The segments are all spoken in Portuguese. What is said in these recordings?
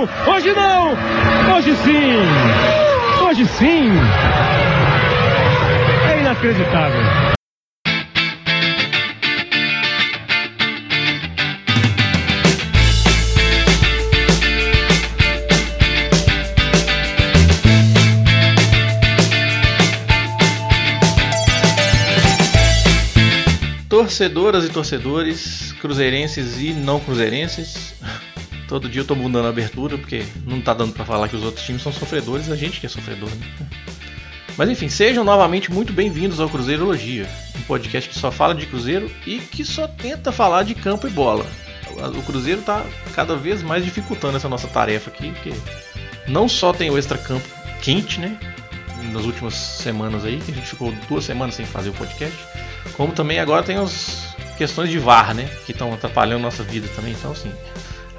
não, hoje não, hoje sim, hoje sim. É inacreditável. Torcedoras e torcedores, cruzeirenses e não cruzeirenses. Todo dia eu tô mudando a abertura porque não tá dando para falar que os outros times são sofredores, a gente que é sofredor, né? Mas enfim, sejam novamente muito bem-vindos ao Cruzeirologia, um podcast que só fala de Cruzeiro e que só tenta falar de campo e bola. O Cruzeiro tá cada vez mais dificultando essa nossa tarefa aqui, porque não só tem o extra-campo quente, né? Nas últimas semanas aí, que a gente ficou duas semanas sem fazer o podcast como também agora tem as questões de VAR, né? Que estão atrapalhando nossa vida também. Então, assim,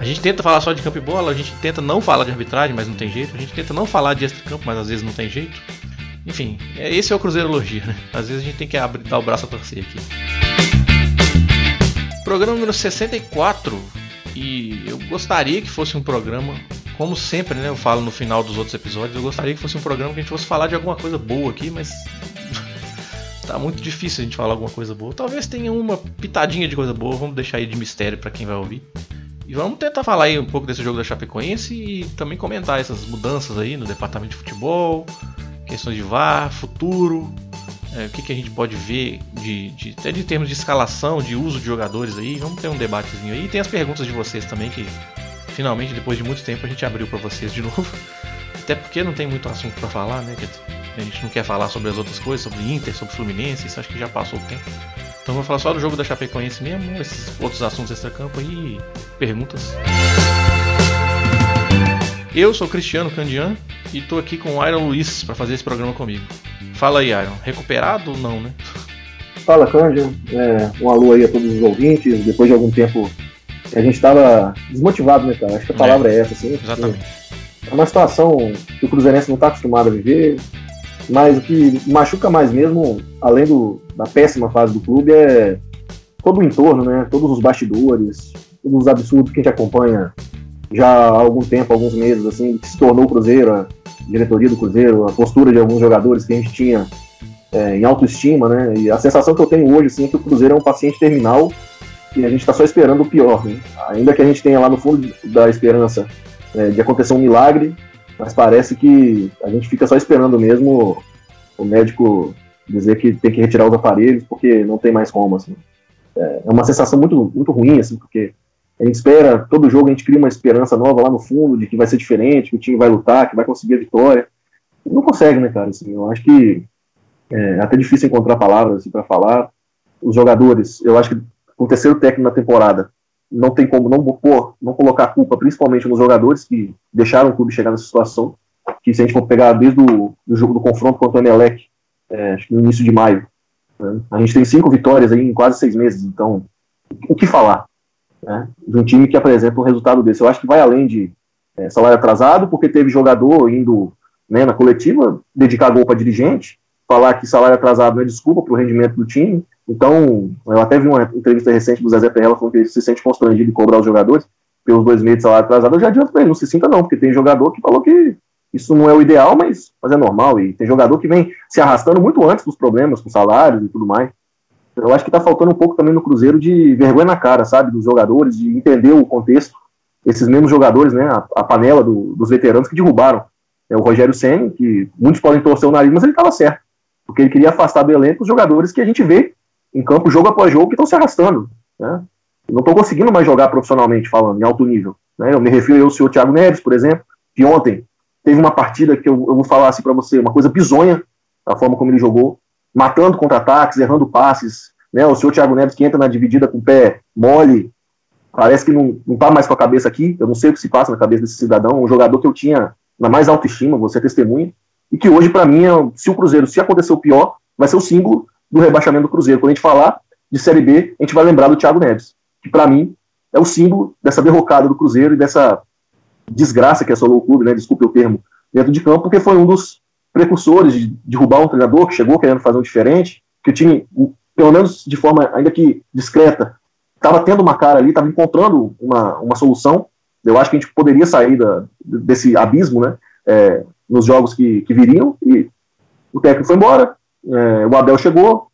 a gente tenta falar só de campo e bola, a gente tenta não falar de arbitragem, mas não tem jeito. A gente tenta não falar de extra-campo, mas às vezes não tem jeito. Enfim, é, esse é o Cruzeirologia, né? Às vezes a gente tem que abrir, dar o braço a torcer aqui. Programa número 64. E eu gostaria que fosse um programa, como sempre, né? Eu falo no final dos outros episódios, eu gostaria que fosse um programa que a gente fosse falar de alguma coisa boa aqui, mas tá muito difícil a gente falar alguma coisa boa. Talvez tenha uma pitadinha de coisa boa, vamos deixar aí de mistério para quem vai ouvir. E vamos tentar falar aí um pouco desse jogo da Chapecoense e também comentar essas mudanças aí no departamento de futebol, questões de VAR, futuro, é, o que, que a gente pode ver de, de, até de termos de escalação, de uso de jogadores aí. Vamos ter um debatezinho aí. E tem as perguntas de vocês também que finalmente depois de muito tempo a gente abriu para vocês de novo. Até porque não tem muito assunto para falar, né? A gente não quer falar sobre as outras coisas, sobre Inter, sobre Fluminense, isso acho que já passou o tempo. Então vamos falar só do jogo da Chapecoense mesmo, esses outros assuntos extra-campo aí perguntas. Eu sou Cristiano Candian e estou aqui com o Iron Luiz para fazer esse programa comigo. Fala aí, Iron. Recuperado ou não, né? Fala, Candian. É, um alô aí a todos os ouvintes. Depois de algum tempo a gente estava desmotivado, né, cara? Acho que a palavra é, é essa, assim. Exatamente. É uma situação que o Cruzeirense não está acostumado a viver. Mas o que machuca mais mesmo, além do, da péssima fase do clube, é todo o entorno, né? Todos os bastidores, todos os absurdos que a gente acompanha já há algum tempo, alguns meses, assim, que se tornou o Cruzeiro, a diretoria do Cruzeiro, a postura de alguns jogadores que a gente tinha é, em autoestima, né? E a sensação que eu tenho hoje, assim, é que o Cruzeiro é um paciente terminal e a gente está só esperando o pior, né? Ainda que a gente tenha lá no fundo da esperança é, de acontecer um milagre, mas parece que a gente fica só esperando mesmo o médico dizer que tem que retirar os aparelhos porque não tem mais como, assim. É, é uma sensação muito, muito ruim, assim, porque a gente espera, todo jogo a gente cria uma esperança nova lá no fundo de que vai ser diferente, que o time vai lutar, que vai conseguir a vitória. Não consegue, né, cara? Assim, eu acho que é, é até difícil encontrar palavras assim, para falar. Os jogadores, eu acho que com o terceiro técnico na temporada, não tem como não pôr, não colocar culpa, principalmente nos jogadores que deixaram o clube chegar nessa situação. Que se a gente for pegar desde o do jogo do confronto contra o Emelec, é, acho que no início de maio, né, a gente tem cinco vitórias aí em quase seis meses. Então, o que falar né, de um time que apresenta um resultado desse? Eu acho que vai além de é, salário atrasado, porque teve jogador indo né, na coletiva dedicar gol para dirigente, falar que salário atrasado não é desculpa para o rendimento do time. Então, eu até vi uma entrevista recente do Zezé Perrella falando que ele se sente constrangido de cobrar os jogadores pelos dois meses de salário atrasado. Eu já adianto para ele, não se sinta não, porque tem jogador que falou que isso não é o ideal, mas, mas é normal. E tem jogador que vem se arrastando muito antes dos problemas com salários e tudo mais. Eu acho que está faltando um pouco também no Cruzeiro de vergonha na cara, sabe, dos jogadores, de entender o contexto. Esses mesmos jogadores, né, a, a panela do, dos veteranos que derrubaram. É o Rogério Senna, que muitos podem torcer o nariz, mas ele estava certo. Porque ele queria afastar do elenco os jogadores que a gente vê em campo jogo após jogo que estão se arrastando. Né? Não estão conseguindo mais jogar profissionalmente, falando, em alto nível. Né? Eu me refiro ao senhor Thiago Neves, por exemplo, que ontem teve uma partida que eu, eu vou falar assim para você, uma coisa bizonha, a forma como ele jogou, matando contra-ataques, errando passes. Né? O senhor Thiago Neves que entra na dividida com o pé mole, parece que não, não tá mais com a cabeça aqui. Eu não sei o que se passa na cabeça desse cidadão, um jogador que eu tinha na mais autoestima, você é testemunha, e que hoje, para mim, é, se o Cruzeiro, se acontecer o pior, vai ser o símbolo do rebaixamento do Cruzeiro. Quando a gente falar de Série B, a gente vai lembrar do Thiago Neves, que para mim é o símbolo dessa derrocada do Cruzeiro e dessa desgraça que assolou o clube, né, desculpe o termo, dentro de campo, porque foi um dos precursores de derrubar um treinador que chegou querendo fazer um diferente, que o time, pelo menos de forma ainda que discreta, estava tendo uma cara ali, estava encontrando uma, uma solução, Eu acho que a gente poderia sair da, desse abismo, né? É, nos jogos que, que viriam, e o técnico foi embora, é, o Abel chegou,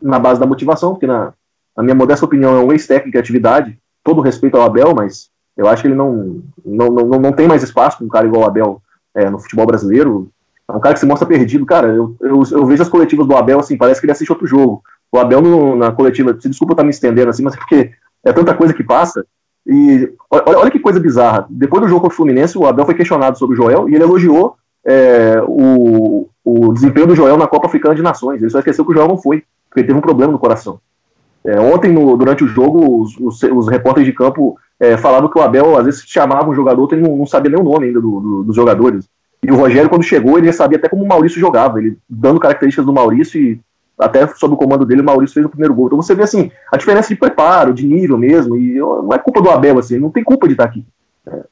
na base da motivação, porque na, na minha modesta opinião é um ex-técnico de atividade, todo respeito ao Abel, mas eu acho que ele não, não, não, não tem mais espaço para um cara igual o Abel é, no futebol brasileiro. É um cara que se mostra perdido. Cara, eu, eu, eu, vejo as coletivas do Abel, assim, parece que ele assiste outro jogo. O Abel no, na coletiva, se desculpa estar tá me estendendo assim, mas é porque é tanta coisa que passa. E olha, olha que coisa bizarra. Depois do jogo contra o Fluminense, o Abel foi questionado sobre o Joel e ele elogiou é, o, o desempenho do Joel na Copa Africana de Nações. Ele só esqueceu que o Joel não foi, porque teve um problema no coração. É, ontem, no, durante o jogo, os, os, os repórteres de campo é, falavam que o Abel às vezes chamava um jogador, ele não, não sabia nem o nome ainda do, do, dos jogadores. E o Rogério, quando chegou, ele já sabia até como o Maurício jogava, ele dando características do Maurício e até sob o comando dele, o Maurício fez o primeiro gol. Então você vê assim, a diferença de preparo, de nível mesmo, e não é culpa do Abel, assim, não tem culpa de estar aqui. É,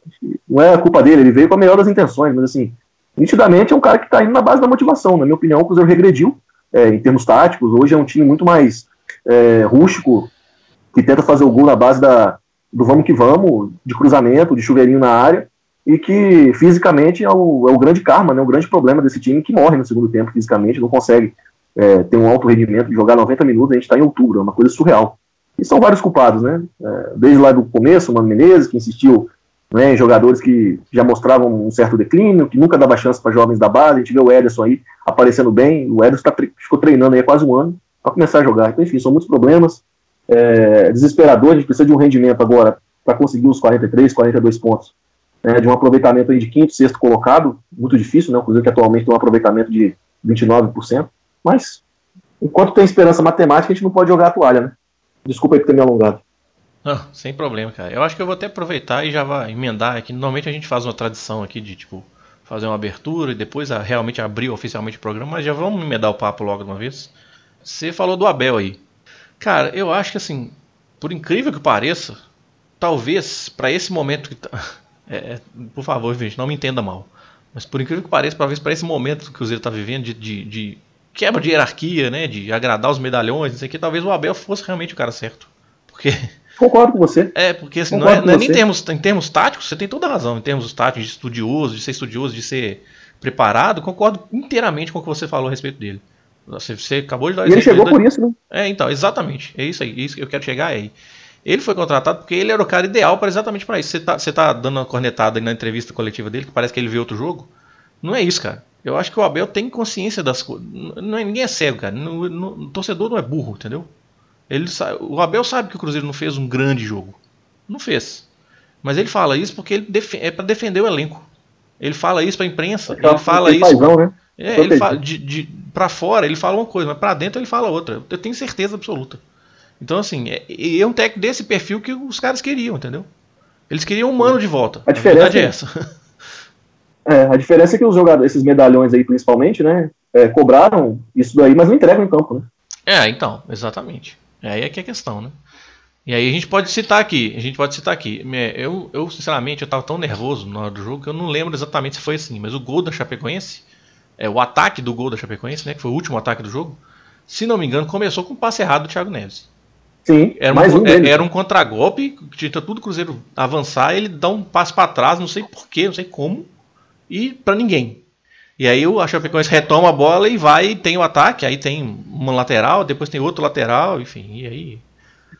não é culpa dele, ele veio com a melhor das intenções, mas assim, nitidamente é um cara que está indo na base da motivação. Na minha opinião, o Cruzeiro regrediu é, em termos táticos. Hoje é um time muito mais é, rústico, que tenta fazer o gol na base da, do vamos que vamos, de cruzamento, de chuveirinho na área, e que fisicamente é o, é o grande karma, né, o grande problema desse time, que morre no segundo tempo fisicamente, não consegue é, ter um alto rendimento, jogar 90 minutos, a gente está em outubro, é uma coisa surreal. E são vários culpados, né? É, desde lá do começo, o Mano Menezes, que insistiu né, jogadores que já mostravam um certo declínio, que nunca dava chance para jovens da base. A gente vê o Ederson aí aparecendo bem. O Ederson tá, ficou treinando aí há quase um ano para começar a jogar. Então, enfim, são muitos problemas é, desesperador, a gente precisa de um rendimento agora para conseguir os 43, 42 pontos, né, de um aproveitamento aí de quinto, sexto colocado, muito difícil, né, o que atualmente tem um aproveitamento de 29%, mas enquanto tem esperança matemática, a gente não pode jogar a toalha, né? Desculpa aí por ter me alongado. Não, sem problema, cara. Eu acho que eu vou até aproveitar e já vai emendar aqui. Normalmente a gente faz uma tradição aqui de, tipo, fazer uma abertura e depois a, realmente abrir oficialmente o programa, mas já vamos emendar o papo logo de uma vez. Você falou do Abel aí. Cara, eu acho que assim, por incrível que pareça, talvez para esse momento que tá, é, é, por favor, gente, não me entenda mal. Mas por incrível que pareça, talvez para esse momento que o Cruzeiro está vivendo de, de, de, quebra de hierarquia, né, de agradar os medalhões, isso aqui, talvez o Abel fosse realmente o cara certo. Porque Concordo com você. É, porque assim, não é, não é nem em termos, em termos táticos, você tem toda a razão. Em termos táticos, de estudioso, de ser estudioso, de ser preparado, concordo inteiramente com o que você falou a respeito dele. Você, você acabou de dar E ele chegou por isso, né? É, então, exatamente. É isso aí. É isso que eu quero chegar aí. Ele foi contratado porque ele era o cara ideal para exatamente para isso. Você tá, você tá dando uma cornetada na entrevista coletiva dele, que parece que ele vê outro jogo. Não é isso, cara. Eu acho que o Abel tem consciência das coisas. Não, é, ninguém é cego, cara. No, no, o torcedor não é burro, entendeu? Ele sabe, o Abel sabe que o Cruzeiro não fez um grande jogo. Não fez. Mas ele fala isso porque ele é para defender o elenco. Ele fala isso para a imprensa. Ele, ele fala isso. Paizão, né? É, ele fala de, de para fora ele fala uma coisa, mas para dentro ele fala outra. Eu tenho certeza absoluta. Então assim, é, é um técnico desse perfil que os caras queriam, entendeu? Eles queriam um mano de volta. A, diferença a verdade é essa. É, a diferença é que os jogadores, esses medalhões aí principalmente, né, é, cobraram isso daí, mas não entregam em campo, né? É, então, exatamente. Aí é que é a questão, né? E aí a gente pode citar aqui, a gente pode citar aqui. Eu, eu sinceramente, eu tava tão nervoso na hora do jogo que eu não lembro exatamente se foi assim, mas o gol da Chapecoense, é, o ataque do gol da Chapecoense, né, que foi o último ataque do jogo, se não me engano, começou com um passe errado do Thiago Neves. Sim, era mais um, um era um contragolpe, que tinha tudo o Cruzeiro avançar, ele dá um passo para trás, não sei porquê, não sei como, e para ninguém. E aí o Chapecoense retoma a bola e vai e tem o ataque, aí tem uma lateral, depois tem outro lateral, enfim, e aí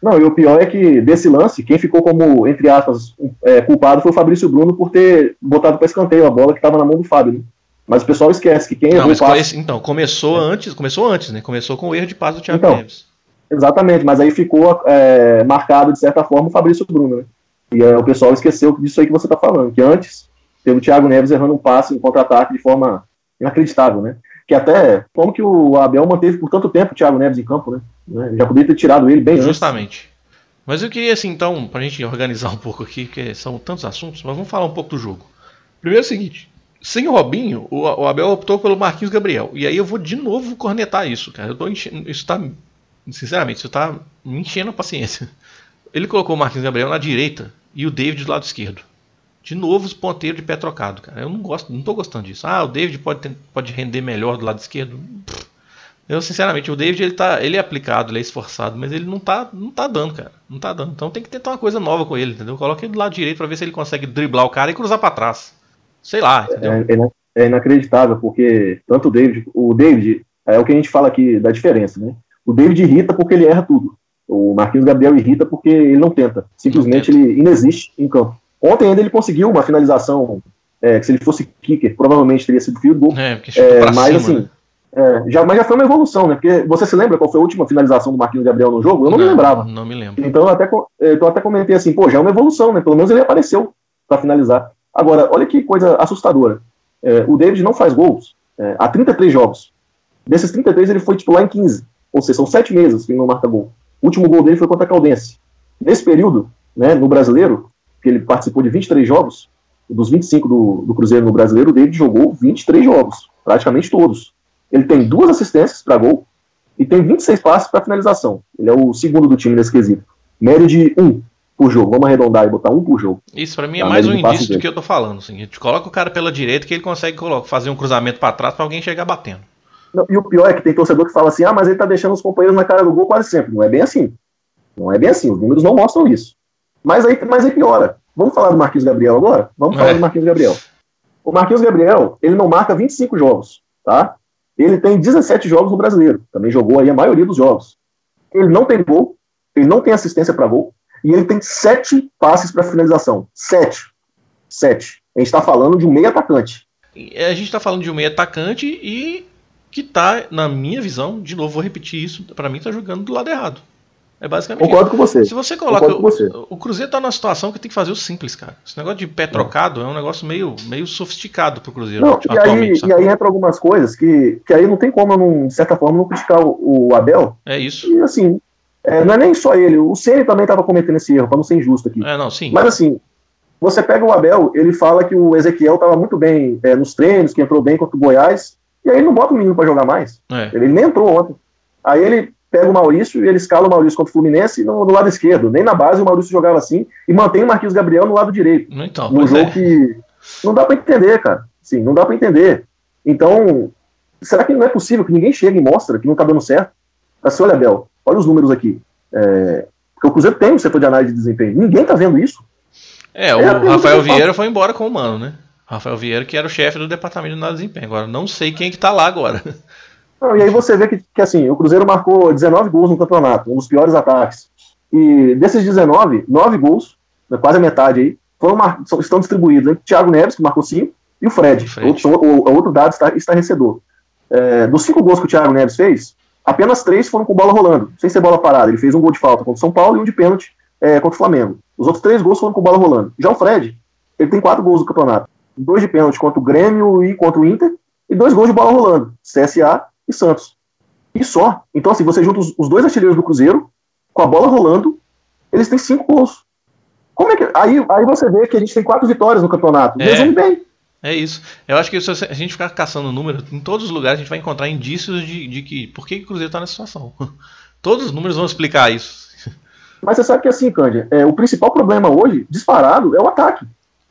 não, e o pior é que desse lance, quem ficou como, entre aspas, é, culpado foi o Fabrício Bruno por ter botado para escanteio a bola que estava na mão do Fábio. Né? Mas o pessoal esquece que quem não, errou o passe... Então, começou é. antes, começou antes, né? Começou com o erro de passe do Thiago então, Neves. Exatamente, mas aí ficou é, marcado, de certa forma, o Fabrício Bruno, né? E é, o pessoal esqueceu disso aí que você está falando, que antes teve o Thiago Neves errando um passe em contra-ataque de forma inacreditável, né? Que até, como que o Abel manteve por tanto tempo o Thiago Neves em campo, né? né? Já poderia ter tirado ele bem Justamente. Antes. Mas eu queria, assim, então, pra gente organizar um pouco aqui, que são tantos assuntos, mas vamos falar um pouco do jogo. Primeiro é o seguinte, sem o Robinho, o, Abel optou pelo Marquinhos Gabriel. E aí eu vou de novo cornetar isso, cara. Eu tô enchendo, isso tá, sinceramente, isso tá me enchendo a paciência. Ele colocou o Marquinhos Gabriel na direita e o David do lado esquerdo. De novo os ponteiros de pé trocado, cara. Eu não gosto, não tô gostando disso. Ah, o David pode, ter, pode render melhor do lado esquerdo. Eu, sinceramente, o David ele, tá, ele é aplicado, ele é esforçado, mas ele não tá, não tá dando, cara. Não tá dando. Então tem que tentar uma coisa nova com ele, entendeu? Coloca ele do lado direito pra ver se ele consegue driblar o cara e cruzar pra trás. Sei lá, entendeu? É, é, é inacreditável, porque tanto o David, o David, é o que a gente fala aqui da diferença, né? O David irrita porque ele erra tudo. O Marquinhos Gabriel irrita porque ele não tenta. Simplesmente não tenta. ele inexiste em campo. Ontem ainda ele conseguiu uma finalização é, que se ele fosse kicker, provavelmente teria sido field goal. É, porque é, mas cima, assim, né? É, já, mas já foi uma evolução, né? Porque você se lembra qual foi a última finalização do Marquinhos Gabriel no jogo? Eu não, não me lembrava. Não me lembro. Então eu até, eu até comentei assim, pô, já é uma evolução, né? Pelo menos ele apareceu para finalizar. Agora, olha que coisa assustadora. É, o David não faz gols é, há 33 jogos. Desses 33, ele foi titular em 15. Ou seja, são 7 meses que ele não marca gol. O último gol dele foi contra a Caldense. Nesse período, né, no brasileiro, que ele participou de 23 jogos, dos 25 do, do Cruzeiro no brasileiro, o David jogou 23 jogos, praticamente todos. Ele tem duas assistências para gol e tem 26 passes para finalização. Ele é o segundo do time nesse quesito. Média de um por jogo. Vamos arredondar e botar um por jogo. Isso para mim é mais um indício do que eu tô falando. Assim. A gente coloca o cara pela direita que ele consegue fazer um cruzamento para trás para alguém chegar batendo. Não, e o pior é que tem torcedor que fala assim: ah, mas ele tá deixando os companheiros na cara do gol quase sempre. Não é bem assim. Não é bem assim. Os números não mostram isso. Mas aí, mas aí piora. Vamos falar do Marquinhos Gabriel agora? Vamos falar é. do Marquinhos Gabriel. O Marquinhos Gabriel, ele não marca 25 jogos, tá? Ele tem 17 jogos no brasileiro, também jogou aí a maioria dos jogos. Ele não tem gol, ele não tem assistência para gol, e ele tem sete passes para finalização. Sete. Sete. A gente está falando de um meio atacante. A gente está falando de um meio atacante e que tá, na minha visão, de novo vou repetir isso, para mim tá jogando do lado errado. É basicamente Concordo isso. com você. Se você coloca. Você. O, o, Cruzeiro tá numa situação que tem que fazer o simples, cara. Esse negócio de pé trocado é um negócio meio, meio sofisticado pro Cruzeiro. Não, e, aí, e aí entra algumas coisas que, que aí não tem como, não, de certa forma, não criticar o, o Abel. É isso. E assim, é, não é nem só ele. O Ceni também estava cometendo esse erro, para não ser injusto aqui. É, não, sim. Mas assim, você pega o Abel, ele fala que o Ezequiel estava muito bem é, nos treinos, que entrou bem contra o Goiás, e aí ele não bota o menino para jogar mais. É. Ele, ele nem entrou ontem. Aí ele pega o Maurício e ele escala o Maurício contra o Fluminense no, no, lado esquerdo. Nem na base o Maurício jogava assim e mantém o Marquinhos Gabriel no lado direito. Então, no jogo é. que não dá para entender, cara. Sim, não dá para entender. Então, será que não é possível que ninguém chegue e mostre que não tá dando certo? Assim, olha, Bel, olha os números aqui. É, porque o Cruzeiro tem um setor de análise de desempenho. Ninguém tá vendo isso. É, o é, Rafael Vieira foi embora com o Mano, né? Rafael Vieira, que era o chefe do departamento de análise de desempenho. Agora, não sei quem que tá lá agora. Não, e aí você vê que, que, assim, o Cruzeiro marcou 19 gols no campeonato, um dos piores ataques. E desses 19, 9 gols, né, quase a metade aí, foram estão distribuídos entre Thiago Neves, que marcou 5, e o Fred. Fred. Outro, o, outro dado está, estarrecedor. É, dos 5 gols que o Thiago Neves fez, apenas 3 foram com bola rolando, sem ser bola parada. Ele fez um gol de falta contra o São Paulo e um de pênalti é, contra o Flamengo. Os outros 3 gols foram com bola rolando. Já o Fred, ele tem 4 gols no campeonato. Dois de pênalti contra o Grêmio e contra o Inter, e dois gols de bola rolando. CSA e Santos. E só. Então, assim, você junta os, os dois artilheiros do Cruzeiro, com a bola rolando, eles têm cinco gols. Como é que. Aí, aí você vê que a gente tem quatro vitórias no campeonato. É, Resume bem. É isso. Eu acho que se a gente ficar caçando números, em todos os lugares a gente vai encontrar indícios de, de que. Por que, que o Cruzeiro está nessa situação? Todos os números vão explicar isso. Mas você sabe que assim, Cândia, é, o principal problema hoje, disparado, é o ataque.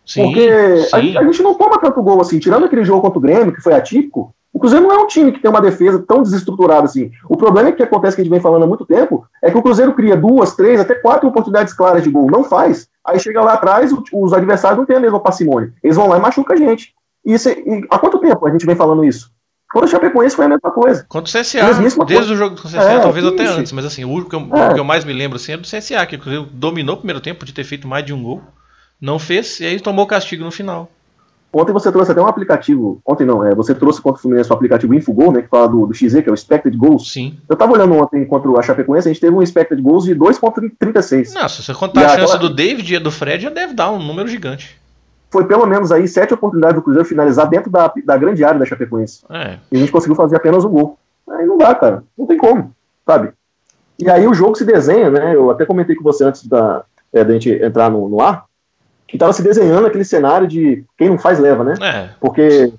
Sim, Porque sim. A, a, gente não toma tanto gol assim. Tirando aquele jogo contra o Grêmio, que foi atípico, o Cruzeiro não é um time que tem uma defesa tão desestruturada assim. O problema é que acontece que a gente vem falando há muito tempo é que o Cruzeiro cria duas, três, até quatro oportunidades claras de gol, não faz. Aí chega lá atrás, os adversários não têm a mesma parcimônia. Eles vão lá e machucam a gente. E, isso, é, e há quanto tempo a gente vem falando isso? Quando o Chapecoense foi a mesma coisa. Contra o CSA, desde coisa. o jogo do CSA, é, talvez até antes, mas assim, o que, eu, é. o que eu mais me lembro assim, é do CSA, que o Cruzeiro dominou o primeiro tempo de ter feito mais de um gol, não fez, e aí tomou castigo no final. Ontem você trouxe até um aplicativo. Ontem não, é, você trouxe contra o Fluminense o aplicativo Infogol, né? Que fala do, do XZ, que é o Expected Goals. Sim. Eu tava olhando ontem contra o Chapecoense, a gente teve um Expected Goals de 2,36. Não, se você contar a, a chance aquela... do David e do Fred, já deve dar um número gigante. Foi pelo menos aí sete oportunidades do Cruzeiro finalizar dentro da, da grande área da Chapecoense. É. E a gente conseguiu fazer apenas um gol. Aí não dá, cara. Não tem como, sabe? E aí o jogo se desenha, né? Eu até comentei com você antes da, é, da gente entrar no, no ar que estava se desenhando aquele cenário de quem não faz leva, né? É. Porque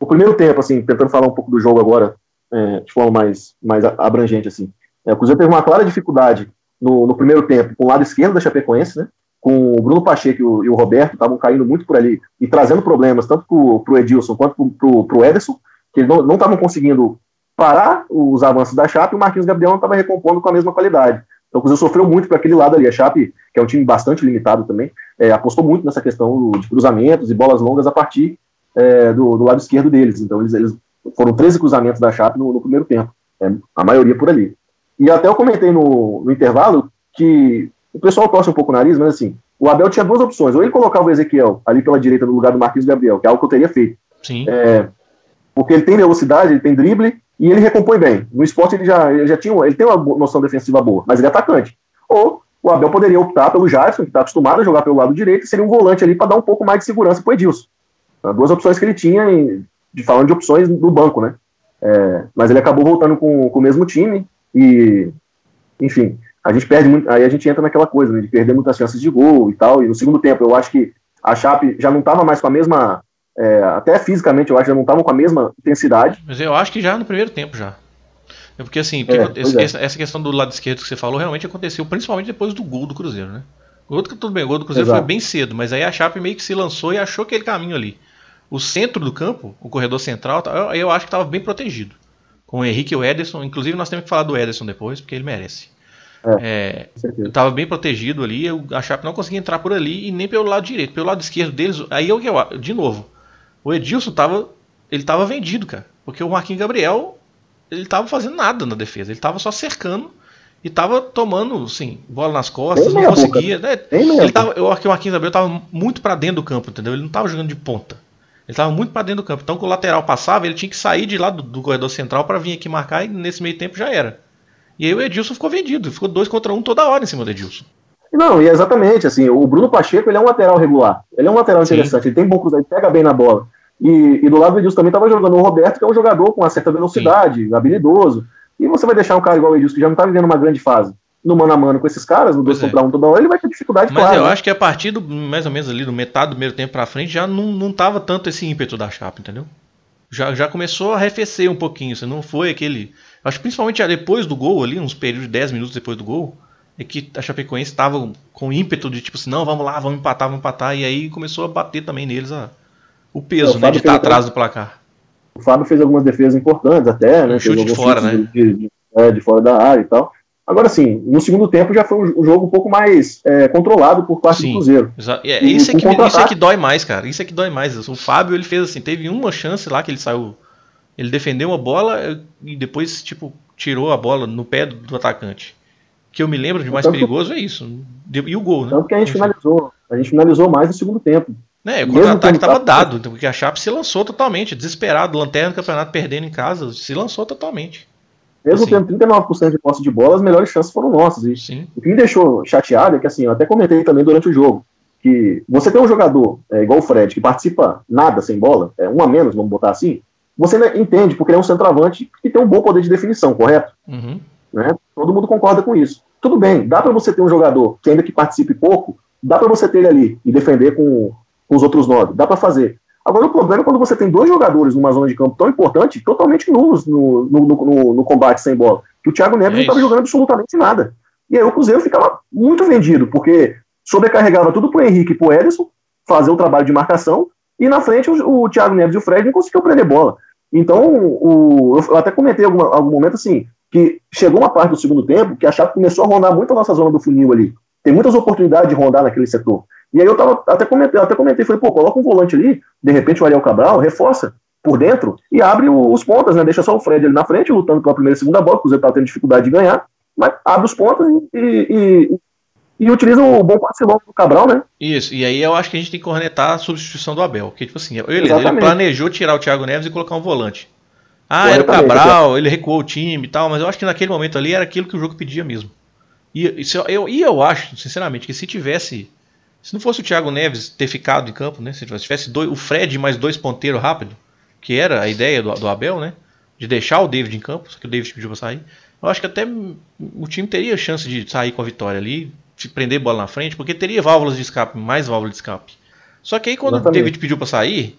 o primeiro tempo, assim, tentando falar um pouco do jogo agora, é, de forma mais, mais abrangente, assim, é, o Cruzeiro teve uma clara dificuldade no, no, primeiro tempo com o lado esquerdo da Chapecoense, né? Com o Bruno Pacheco e o, e o Roberto estavam caindo muito por ali e trazendo problemas tanto para o Edilson quanto para o Ederson, que eles não estavam conseguindo parar os avanços da Chape, o Marquinhos Gabriel não estava recompondo com a mesma qualidade. Então o Cruzeiro sofreu muito para aquele lado ali. A Chape, que é um time bastante limitado também, é, apostou muito nessa questão de cruzamentos e bolas longas a partir é, do, do, lado esquerdo deles. Então eles, eles foram 13 cruzamentos da Chape no, no primeiro tempo, é, a maioria por ali. E até eu comentei no, no intervalo que o pessoal torce um pouco o nariz, mas assim, o Abel tinha duas opções. Ou ele colocava o Ezequiel ali pela direita no lugar do Marquinhos Gabriel, que é algo que eu teria feito. Sim. É, porque ele tem velocidade, ele tem drible e ele recompõe bem. No esporte ele já, ele já tinha, ele tem uma noção defensiva boa, mas ele é atacante. Ou o Abel poderia optar pelo Jackson, que está acostumado a jogar pelo lado direito, e seria um volante ali para dar um pouco mais de segurança para o Edilson. Então, duas opções que ele tinha, em, de, falando de opções do banco, né? É, mas ele acabou voltando com, com o mesmo time e, enfim, a gente perde muito, aí a gente entra naquela coisa, né, de perder muitas chances de gol e tal, e no segundo tempo eu acho que a Chape já não estava mais com a mesma, é, até fisicamente eu acho que já não estavam com a mesma intensidade. Mas eu acho que já no primeiro tempo já. É porque assim, é, essa, é. essa, questão do lado esquerdo que você falou realmente aconteceu, principalmente depois do gol do Cruzeiro, né? O gol do, tudo bem, o gol do Cruzeiro Exato. foi bem cedo, mas aí a Chape meio que se lançou e achou aquele caminho ali. O centro do campo, o corredor central, eu, eu acho que estava bem protegido. Com o Henrique e o Ederson, inclusive nós temos que falar do Ederson depois, porque ele merece. É, é, estava bem protegido ali, a Chape não conseguia entrar por ali e nem pelo lado direito. Pelo lado esquerdo deles, aí eu, eu de novo, o Edilson tava, ele tava vendido, cara, porque o Marquinhos Gabriel ele tava fazendo nada na defesa, ele tava só cercando e tava tomando, assim, bola nas costas, não conseguia. Né? Ele tava, eu acho que o Marquinhos Gabriel tava muito para dentro do campo, entendeu? Ele não tava jogando de ponta. Ele tava muito para dentro do campo. Então, quando o lateral passava, ele tinha que sair de lá do, do corredor central para vir aqui marcar e nesse meio tempo já era. E aí o Edilson ficou vendido, ficou dois contra um toda hora em cima do Edilson. Não, e exatamente, assim, o Bruno Pacheco ele é um lateral regular. Ele é um lateral interessante, Sim. ele tem bom cruzado, ele pega bem na bola. E, e do lado do Edilson também estava jogando o Roberto, que é um jogador com uma certa velocidade, Sim. habilidoso. E você vai deixar um cara igual o Edilson, que já não está vivendo uma grande fase, no mano a mano com esses caras, no 2 é. contra 1 um toda hora, ele vai ter dificuldade, Mas claro. eu né? acho que a partir do, mais ou menos ali, do metade do primeiro tempo pra frente, já não, não tava tanto esse ímpeto da chapa, entendeu? Já, já começou a arrefecer um pouquinho, você não foi aquele Acho que principalmente depois do gol ali, uns períodos de 10 minutos depois do gol, é que a Chapecoense estava com ímpeto de tipo assim, não, vamos lá, vamos empatar, vamos empatar, e aí começou a bater também neles a, o peso, é, né, de estar tá atrás do placar. O Fábio fez algumas defesas importantes até, né? Um chute de fora, né? De, de, é, de, fora da área e tal. Agora sim, no segundo tempo já foi um jogo um pouco mais é, controlado por parte sim, do Cruzeiro. É, isso, é que, isso é que dói mais, cara. Isso é que dói mais. O Fábio ele fez assim, teve uma chance lá que ele saiu ele defendeu uma bola e depois, tipo, tirou a bola no pé do, do atacante. Que eu me lembro de mais tanto perigoso é isso. E o gol, né? Tanto que a gente finalizou. A gente finalizou mais no segundo tempo. É, o contra-ataque estava dado, então, porque a Chape se lançou totalmente, desesperado, lanterna do campeonato perdendo em casa, se lançou totalmente. Mesmo assim. tendo 39% de posse de bola, as melhores chances foram nossas. E Sim. O que me deixou chateado é que, assim, eu até comentei também durante o jogo, que você tem um jogador, é, igual o Fred, que participa nada sem bola, é, um a menos, vamos botar assim, você entende, porque ele é um centroavante que tem um bom poder de definição, correto? Uhum. Né? Todo mundo concorda com isso. Tudo bem, dá para você ter um jogador que ainda que participe pouco, dá para você ter ele ali e defender com, com os outros nove, dá para fazer. Agora o problema é quando você tem dois jogadores numa zona de campo tão importante, totalmente nulos no, no, no, no combate sem bola, que o Thiago Neves é não estava jogando absolutamente nada. E aí o Cruzeiro ficava muito vendido, porque sobrecarregava tudo pro Henrique e pro Ederson, fazer o trabalho de marcação, e na frente o, o Thiago Neves e o Fred não conseguiam prender bola. Então, o, eu até comentei em algum, algum momento assim, que chegou uma parte do segundo tempo que a Chape começou a rondar muito a nossa zona do funil ali. Tem muitas oportunidades de rondar naquele setor. E aí eu tava, até comentei, até comentei, falei, pô, coloca um volante ali, de repente o Ariel Cabral reforça por dentro e abre os pontas, né? Deixa só o Fred ali na frente, lutando pela primeira e segunda bola, porque o Zé tá tendo dificuldade de ganhar, mas abre os pontas e, e, e utiliza o bom passe longo do Cabral, né? Isso, e aí eu acho que a gente tem que cornetar a substituição do Abel. Porque, tipo assim, ele, ele planejou tirar o Thiago Neves e colocar um volante. Ah, era o Cabral, ele recuou o time e tal, mas eu acho que naquele momento ali era aquilo que o jogo pedia mesmo. E, eu, e eu acho, sinceramente, que se tivesse. Se não fosse o Thiago Neves ter ficado em campo, né? Se tivesse dois, o Fred mais dois ponteiros rápido, que era a ideia do, do Abel, né? De deixar o David em campo, só que o David pediu pra sair. Eu acho que até o time teria chance de sair com a vitória ali de prender bola na frente, porque teria válvulas de escape, mais válvulas de escape. Só que aí quando Exatamente. o David pediu para sair,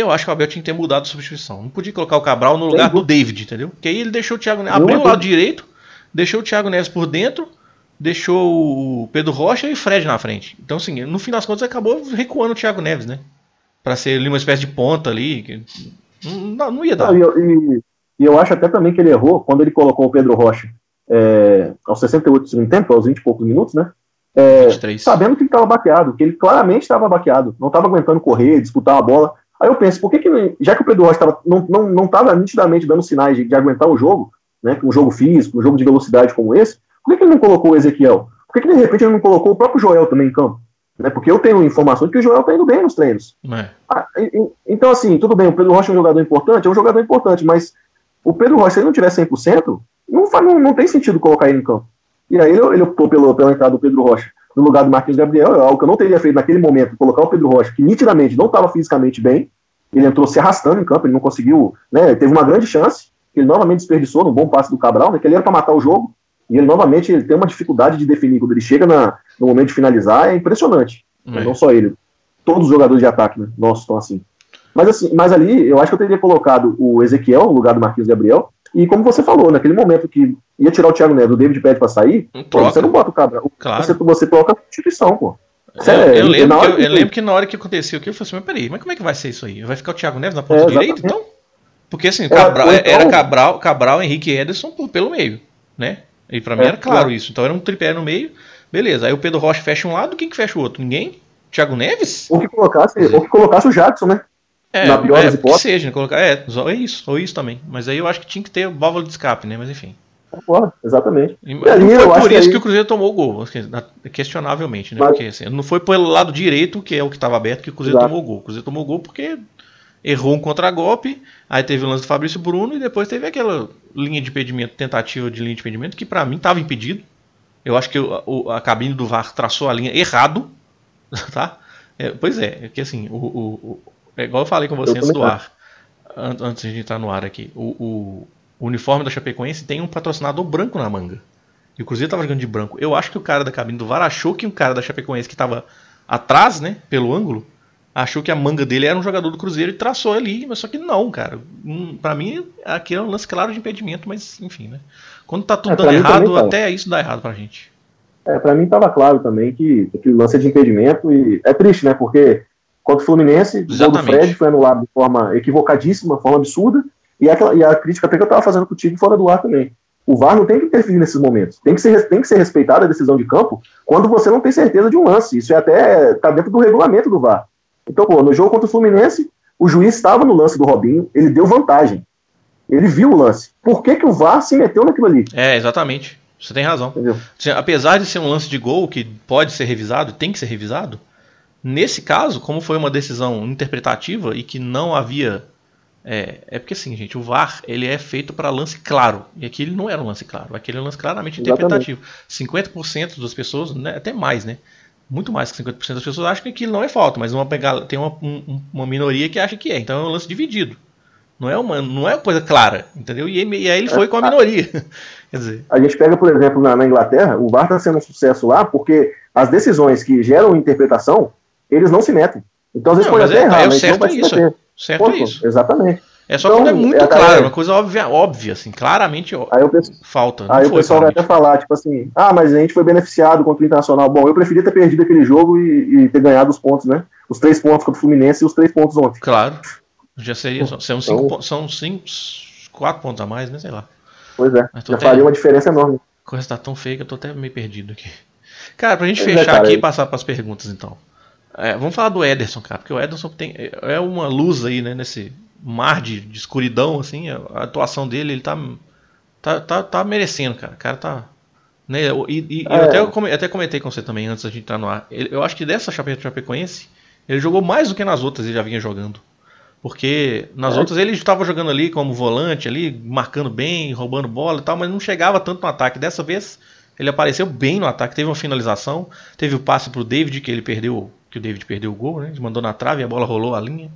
eu acho que o Abel tinha que ter mudado a substituição. Não podia colocar o Cabral no lugar do David, entendeu? Porque aí ele deixou o Thiago Neves, abriu o lado direito, deixou o Thiago Neves por dentro, deixou o Pedro Rocha e o Fred na frente. Então, assim, no fim das contas acabou recuando o Thiago Neves, né? Para ser ali uma espécie de ponta ali. Não, não ia dar. e, E eu acho até também que ele errou quando ele colocou o Pedro Rocha é, aos 68 do segundo tempo, aos 20 e poucos minutos, né? É, sabendo que ele estava baqueado, que ele claramente estava baqueado, não estava aguentando correr, disputar a bola. Aí eu penso, por que, que já que o Pedro Rocha tava, não estava não, não nitidamente dando sinais de, de, aguentar o jogo, né, um jogo físico, um jogo de velocidade como esse, por que, que ele não colocou o Ezequiel? Por que, que de repente ele não colocou o próprio Joel também em campo? Né, porque eu tenho informações de que o Joel está indo bem nos treinos. É. Ah, e, então, assim, tudo bem, o Pedro Rocha é um jogador importante, é um jogador importante, mas o Pedro Rocha, se ele não tiver 100%, não, faz, não, não tem sentido colocar ele em campo. E aí ele, ele optou pelo, pela entrada do Pedro Rocha no lugar do Marquinhos Gabriel, é algo que eu não teria feito naquele momento, colocar o Pedro Rocha, que nitidamente não estava fisicamente bem, ele entrou se arrastando em campo, ele não conseguiu, né, teve uma grande chance, ele novamente desperdiçou no bom passe do Cabral, né, que ele era para matar o jogo, e ele novamente ele tem uma dificuldade de definir quando ele chega na, no momento de finalizar, é impressionante. É. Não só ele, todos os jogadores de ataque, né, nossos estão assim. Mas assim, mas ali eu acho que eu teria colocado o Ezequiel no lugar do Marquinhos Gabriel, e como você falou, naquele momento que ia tirar o Thiago Neves, o David pede pra sair, pô, você não bota o Cabral. Claro. Você, você troca a instituição, pô. Sério, eu, eu, lembro que, eu, eu, lembro que na hora que aconteceu aquilo, eu falei assim, mas peraí, mas como é que vai ser isso aí? Vai ficar o Thiago Neves na ponta é, direita, então? Porque assim, Cabral, então... era Cabral, Cabral, Henrique e Ederson pelo meio, né? E pra mim é, era claro isso. Então era um tripé no meio, beleza. Aí o Pedro Rocha fecha um lado, quem que fecha o outro? Ninguém? Thiago Neves? Ou que colocasse, ou que colocasse o Jackson, né? É, na pior é, das hipóteses. Que seja, né? colocar, é, é isso, ou isso também. Mas aí eu acho que tinha que ter válvula de escape, né? Mas enfim. Concordo, exatamente. E, e ali, foi por isso que, aí... que, o Cruzeiro tomou o gol, assim, questionavelmente, né? Mas... Porque assim, não foi pelo lado direito, que é o que estava aberto, que o Cruzeiro Exato. tomou o gol. O Cruzeiro tomou o gol porque errou um contra-golpe, aí teve o lance do Fabrício Bruno e depois teve aquela linha de impedimento, tentativa de linha de impedimento, que para mim estava impedido. Eu acho que o, a cabine do VAR traçou a linha errado, tá? É, pois é, é que assim, o, o, é igual eu falei com você eu antes do ar. Antes de entrar no ar aqui. O, o, o, uniforme da Chapecoense tem um patrocinador branco na manga. E o Cruzeiro tava jogando de branco. Eu acho que o cara da cabine do VAR achou que o cara da Chapecoense que tava atrás, né, pelo ângulo, achou que a manga dele era um jogador do Cruzeiro e traçou ali, mas só que não, cara. Hum, para mim, aqui é um lance claro de impedimento, mas enfim, né? Quando tá tudo é, dando errado, até isso dá errado pra gente. É, pra mim tava claro também que aquele lance é de impedimento e é triste, né? Porque Contra o Fluminense, o gol do Fred foi anulado de forma equivocadíssima, forma absurda, e, aquela, e a crítica até que eu estava fazendo contigo fora do ar também. O VAR não tem que interferir nesses momentos. Tem que ser, tem que ser respeitada a decisão de campo quando você não tem certeza de um lance. Isso é até está dentro do regulamento do VAR. Então, pô, no jogo contra o Fluminense, o juiz estava no lance do Robinho, ele deu vantagem. Ele viu o lance. Por que, que o VAR se meteu naquilo ali? É, exatamente. Você tem razão. Entendeu? Apesar de ser um lance de gol que pode ser revisado, tem que ser revisado, Nesse caso, como foi uma decisão interpretativa e que não havia. É, é porque assim, gente, o VAR ele é feito para lance claro. E aqui ele não era um lance claro. Aquele é um lance claramente interpretativo. Exatamente. 50% das pessoas, né, até mais, né? Muito mais que 50% das pessoas acham que aquilo não é falta, mas uma pegada, tem uma, um, uma minoria que acha que é. Então é um lance dividido. Não é uma, não é uma coisa clara, entendeu? E, e aí ele foi com a minoria. Quer dizer. A gente pega, por exemplo, na, na Inglaterra, o VAR está sendo um sucesso lá porque as decisões que geram interpretação eles não se metem. Então, às vezes não, pode até é, errar, é, mas certo não vai isso, Certo Ponto, isso. Exatamente. É só então, quando é muito é, claro, é, uma coisa óbvia, óbvia, assim, claramente aí eu penso, falta. Aí o pessoal vai até falar, tipo assim, ah, mas a gente foi beneficiado contra o Internacional. Bom, eu preferia ter perdido aquele jogo e, e ter ganhado os pontos, né? Os três pontos contra o Fluminense e os três pontos ontem. Claro. Já seria, são, cinco, então, são cinco, quatro pontos a mais, né? Sei lá. Pois é, já até, faria uma diferença enorme. A coisa tá tão feia que eu tô até meio perdido aqui. Cara, pra gente pois é, fechar é, cara, aqui e passar pras perguntas, então. É, vamos falar do Ederson, cara, porque o Ederson tem, é uma luz aí, né, nesse mar de, de escuridão, assim, a atuação dele, ele tá, tá, tá, tá merecendo, cara. O cara tá. Né, e, e é. eu até, eu até comentei com você também antes da gente entrar no ar. Eu acho que dessa Chapecoense, ele jogou mais do que nas outras ele já vinha jogando. Porque nas é. outras ele estava jogando ali como volante, ali, marcando bem, roubando bola e tal, mas não chegava tanto no ataque. Dessa vez ele apareceu bem no ataque, teve uma finalização, teve o passe pro David que ele perdeu que o David perdeu o gol, né? Ele mandou na trave e a bola rolou a linha.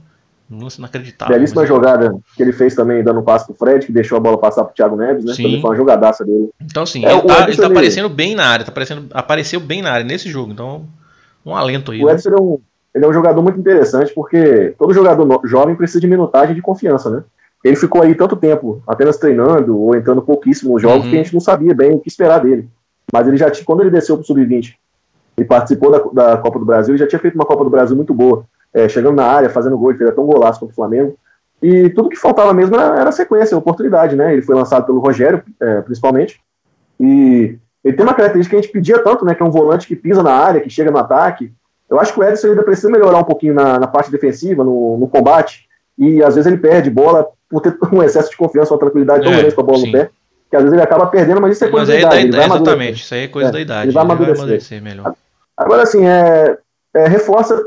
Um lance inacreditável. Belíssima mas... jogada que ele fez também, dando um passo pro Fred, que deixou a bola passar pro Thiago Neves, né? Sim. Também foi uma jogadaça dele. Então, sim, é, ele, tá, ele tá aparecendo bem na área, tá aparecendo, apareceu bem na área nesse jogo. Então, um alento aí. O né? Edson é um, ele é um jogador muito interessante, porque todo jogador jovem precisa de minutagem de confiança, né? Ele ficou aí tanto tempo apenas treinando ou entrando pouquíssimo nos jogos uhum. que a gente não sabia bem o que esperar dele. Mas ele já tinha, quando ele desceu pro Sub-20 e participou da, da, Copa do Brasil, e já tinha feito uma Copa do Brasil muito boa, é, chegando na área, fazendo gol, ele fez até um golaço contra o Flamengo. E tudo que faltava mesmo era, era sequência, oportunidade, né? Ele foi lançado pelo Rogério, é, principalmente. E ele tem uma característica que a gente pedia tanto, né? Que é um volante que pisa na área, que chega no ataque. Eu acho que o Edson ainda precisa melhorar um pouquinho na, na parte defensiva, no, no, combate. E às vezes ele perde bola por ter um excesso de confiança, uma tranquilidade tão é, grande com a bola sim. no pé, que às vezes ele acaba perdendo, mas isso é coisa mas da idade. É, exatamente, isso aí é coisa é, da idade. Ele vai amadurecer. Vai amadurecer melhor. Agora, assim, é, é, reforça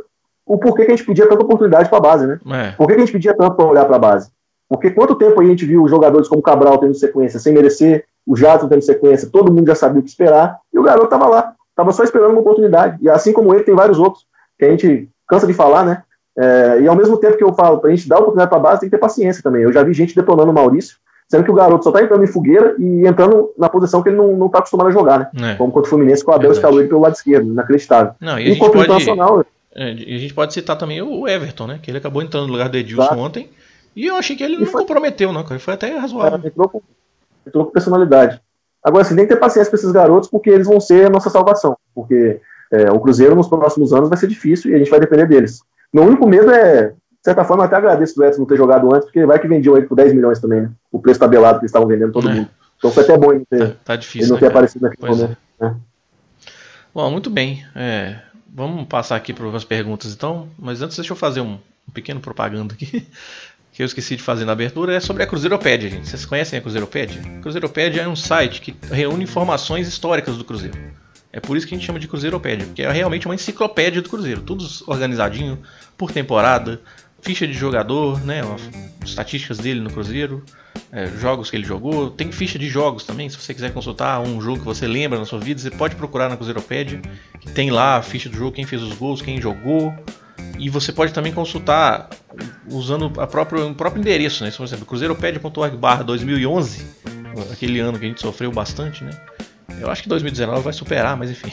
o porquê que a gente pedia tanta oportunidade para a base, né? É. Por que, que a gente pedia tanto para olhar para a base? Porque quanto tempo a gente viu jogadores como Cabral tendo sequência sem merecer, o Jato tendo sequência, todo mundo já sabia o que esperar, e o garoto estava lá, estava só esperando uma oportunidade. E assim como ele, tem vários outros, que a gente cansa de falar, né? É, e ao mesmo tempo que eu falo, para a gente dar oportunidade para a base, tem que ter paciência também. Eu já vi gente detonando o Maurício, sendo que o garoto só está entrando em fogueira e entrando na posição que ele não está acostumado a jogar, né? É. Como contra o Fluminense, com o Abel escalou ele pelo lado esquerdo, inacreditável. Não, e Enquanto o Internacional. É, e a gente pode citar também o Everton, né? Que ele acabou entrando no lugar do Edilson ontem. E eu achei que ele não foi... comprometeu, não, Ele foi até razoável. É, entrou, com, entrou com personalidade. Agora, assim, tem que ter paciência com esses garotos, porque eles vão ser a nossa salvação. Porque é, o Cruzeiro nos próximos anos vai ser difícil e a gente vai depender deles. Meu único medo é, de certa forma, eu até agradeço o Edson não ter jogado antes, porque vai que vendiam ele por 10 milhões também, né? O preço tabelado que eles estavam vendendo todo é. mundo. Então foi até bom ele, ter, tá, tá difícil, ele não né, ter aparecido naquele pois momento. É. Né? Bom, muito bem. É, vamos passar aqui para as perguntas então, mas antes deixa eu fazer um, um pequeno propaganda aqui. que eu esqueci de fazer na abertura, é sobre a Cruzeiropédia, gente. Vocês conhecem a Cruzeiropédia? A Cruzeiropédia é um site que reúne informações históricas do Cruzeiro. É por isso que a gente chama de Cruzeiropédia, porque é realmente uma enciclopédia do Cruzeiro, tudo organizadinho, por temporada, ficha de jogador, né, estatísticas dele no Cruzeiro, é, jogos que ele jogou, tem ficha de jogos também, se você quiser consultar um jogo que você lembra na sua vida, você pode procurar na Cruzeiropédia, que tem lá a ficha do jogo, quem fez os gols, quem jogou, e você pode também consultar usando a própria, o próprio endereço, né? Por exemplo, cruzeiroped.org barra 2011, aquele ano que a gente sofreu bastante, né? Eu acho que 2019 vai superar, mas enfim.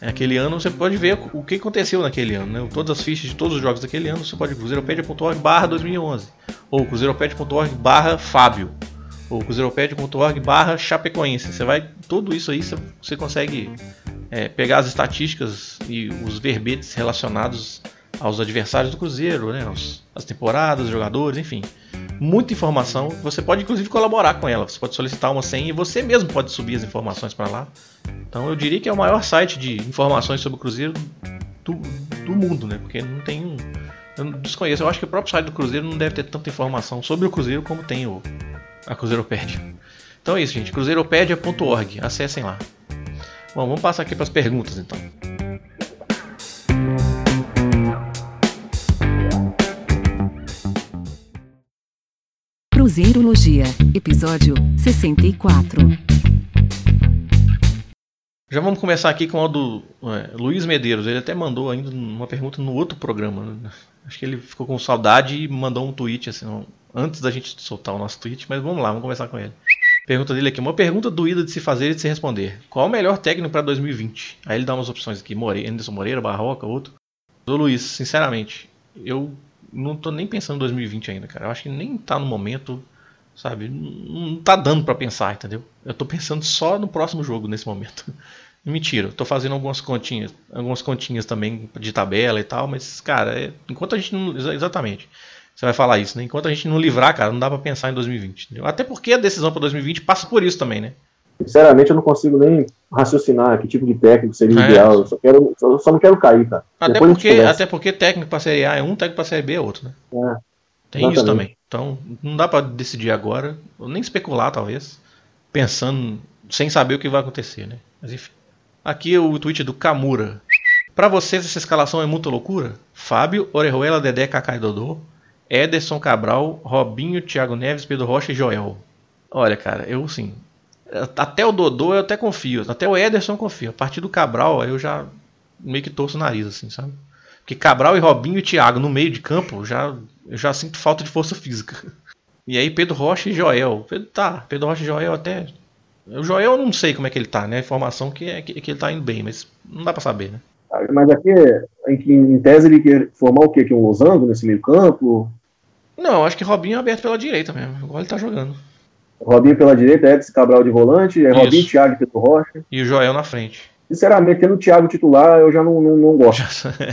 Aquele ano você pode ver o que aconteceu naquele ano, né? Todas as fichas de todos os jogos daquele ano você pode cruzeiropedia.org barra 2011 ou cruzeiropedia.org barra Fábio ou cruzeiropedia.org barra Chapecoense. Você vai tudo isso aí você consegue é, pegar as estatísticas e os verbetes relacionados aos adversários do Cruzeiro, né, as temporadas, os jogadores, enfim. Muita informação. Você pode inclusive colaborar com ela. Você pode solicitar uma senha e você mesmo pode subir as informações para lá. Então eu diria que é o maior site de informações sobre o Cruzeiro do, do mundo, né? Porque não tem um. Eu desconheço. Eu acho que o próprio site do Cruzeiro não deve ter tanta informação sobre o Cruzeiro como tem o, a Cruzeiropédia. Então é isso, gente. Cruzeiropédia.org. Acessem lá. Bom, vamos passar aqui para as perguntas então. Cruzeirologia, episódio 64. Já vamos começar aqui com o do é, Luiz Medeiros. Ele até mandou ainda uma pergunta no outro programa. Né? Acho que ele ficou com saudade e mandou um tweet assim, antes da gente soltar o nosso tweet, mas vamos lá, vamos começar com ele. Pergunta dele aqui, uma pergunta doída de se fazer e de se responder. Qual o melhor técnico para 2020? Aí ele dá umas opções aqui, Moreira, Anderson Moreira, Barroca, outro. Ô Luiz, sinceramente, eu não tô nem pensando em 2020 ainda, cara. Eu acho que nem tá no momento, sabe? Não tá dando para pensar, entendeu? Eu tô pensando só no próximo jogo nesse momento. Mentira, tô fazendo algumas continhas, algumas continhas também de tabela e tal, mas, cara, é, enquanto a gente não. Exatamente. Você vai falar isso, né? Enquanto a gente não livrar, cara, não dá para pensar em 2020. Entendeu? Até porque a decisão para 2020 passa por isso também, né? Sinceramente, eu não consigo nem raciocinar que tipo de técnico seria é. ideal. Eu só, quero, eu só não quero cair, tá? Até porque, até porque técnico para Série A é um, técnico para Série B é outro, né? É, Tem exatamente. isso também. Então, não dá para decidir agora, ou nem especular, talvez, pensando, sem saber o que vai acontecer, né? Mas enfim. Aqui é o tweet do Kamura. Para vocês, essa escalação é muita loucura? Fábio, Orejuela, Dedé, Kaká e Dodô, Ederson Cabral, Robinho, Thiago Neves, Pedro Rocha e Joel. Olha, cara, eu sim, até o Dodô eu até confio. Até o Ederson eu confio. A partir do Cabral eu já meio que torço o nariz, assim, sabe? Porque Cabral e Robinho e Thiago no meio de campo já, eu já sinto falta de força física. E aí Pedro Rocha e Joel. Pedro, tá, Pedro Rocha e Joel até. O Joel eu não sei como é que ele tá, né? A informação que é que, que ele tá indo bem, mas não dá pra saber, né? Mas aqui, em, em tese, ele quer formar o quê? Que um losango nesse meio campo? Não, acho que Robinho é aberto pela direita mesmo, igual ele tá jogando. Robinho pela direita, Edson Cabral de volante, é Robinho, Thiago e Pedro Rocha. E o Joel na frente. Sinceramente, tendo o Thiago titular, eu já não, não, não gosto.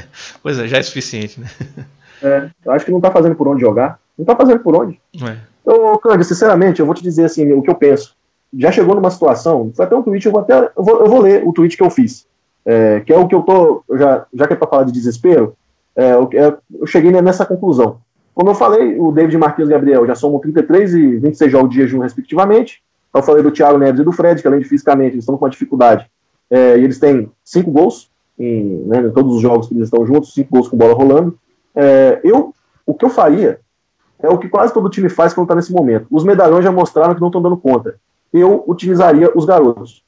pois é, já é suficiente, né? É, eu acho que não tá fazendo por onde jogar. Não tá fazendo por onde. É. Ô, Cândido, sinceramente, eu vou te dizer assim, o que eu penso. Já chegou numa situação, foi até um tweet, eu vou até. Eu vou, eu vou ler o tweet que eu fiz. É, que é o que eu tô. Já, já que é pra falar de desespero, é, eu, é, eu cheguei nessa conclusão. Como eu falei, o David Marquinhos e Gabriel já somam 33 e 26 jogos de jejum, respectivamente. Eu falei do Thiago Neves e do Fred, que além de fisicamente, eles estão com uma dificuldade. É, e eles têm cinco gols em, né, em, todos os jogos que eles estão juntos, cinco gols com bola rolando. É, eu, o que eu faria é o que quase todo time faz quando está nesse momento. Os medalhões já mostraram que não estão dando conta. Eu utilizaria os garotos.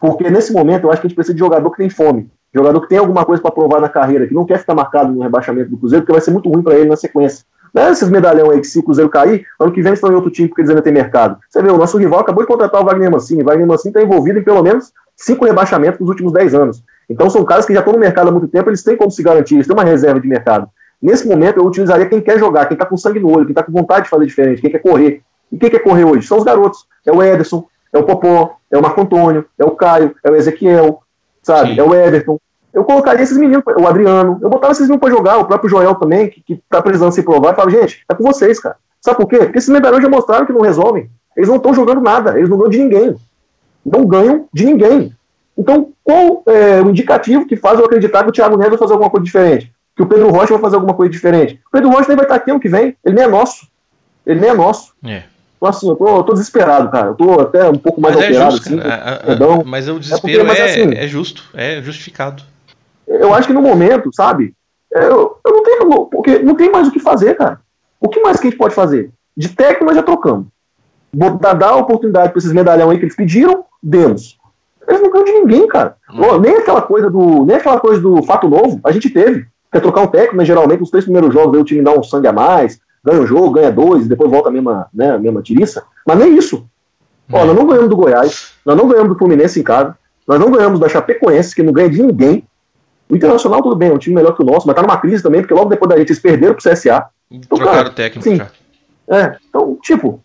Porque nesse momento eu acho que a gente precisa de jogador que tem fome. Jogador que tem alguma coisa para provar na carreira, que não quer ficar marcado no rebaixamento do Cruzeiro, porque vai ser muito ruim para ele na sequência. Não é esses medalhão aí que se o Cruzeiro cair, ano que vem estão em outro time porque eles ainda têm mercado. Você vê, o nosso rival acabou de contratar o Wagner Mancini. O Wagner Mancini está envolvido em pelo menos cinco rebaixamentos nos últimos dez anos. Então são caras que já estão no mercado há muito tempo, eles têm como se garantir, eles têm uma reserva de mercado. Nesse momento, eu utilizaria quem quer jogar, quem está com sangue no olho, quem está com vontade de fazer diferente, quem quer correr. E quem quer correr hoje? São os garotos. É o Ederson, é o Popó, é o Marco Antônio, é o Caio, é o Ezequiel, sabe? Sim. É o Everton. Eu colocaria esses meninos, o Adriano, eu botava esses meninos para jogar, o próprio Joel também, que, que tá precisando se provar, e falava, gente, é com vocês, cara. Sabe por quê? Porque esses medalhões já mostraram que não resolvem. Eles não estão jogando nada, eles não ganham de ninguém. Não ganham de ninguém. Então, qual é o indicativo que faz eu acreditar que o Thiago Neves vai fazer alguma coisa diferente? Que o Pedro Rocha vai fazer alguma coisa diferente? O Pedro Rocha nem vai estar aqui ano que vem, ele nem é nosso. Ele nem é nosso. É. Então, assim, eu tô, eu tô desesperado, cara. Eu tô até um pouco mais mas é alterado, é justo, assim. A, a, a, mas o desespero é, porque, é, assim, é, justo, é justificado. Eu acho que no momento, sabe? É, eu, eu não tenho. Porque não tem mais o que fazer, cara. O que mais que a gente pode fazer? De técnico nós já trocamos. Vou dar, a oportunidade para esses medalhão aí que eles pediram, demos. Eles não ganham de ninguém, cara. Hum. Nem aquela coisa do. Nem aquela coisa do fato novo, a gente teve. Quer trocar um técnico, mas geralmente nos três primeiros jogos o time dá um sangue a mais, ganha o jogo, ganha dois, depois volta a mesma, né, a mesma tiriça. Mas nem isso. Ó, hum. nós não ganhamos do Goiás, nós não ganhamos do Fluminense em casa, nós não ganhamos da Chapecoense, que não ganha de ninguém. O Internacional, tudo bem, é um time melhor que o nosso, mas tá numa crise também, porque logo depois da gente eles perderam pro CSA. Então, Trocaram o técnico sim, já. É, então, tipo, o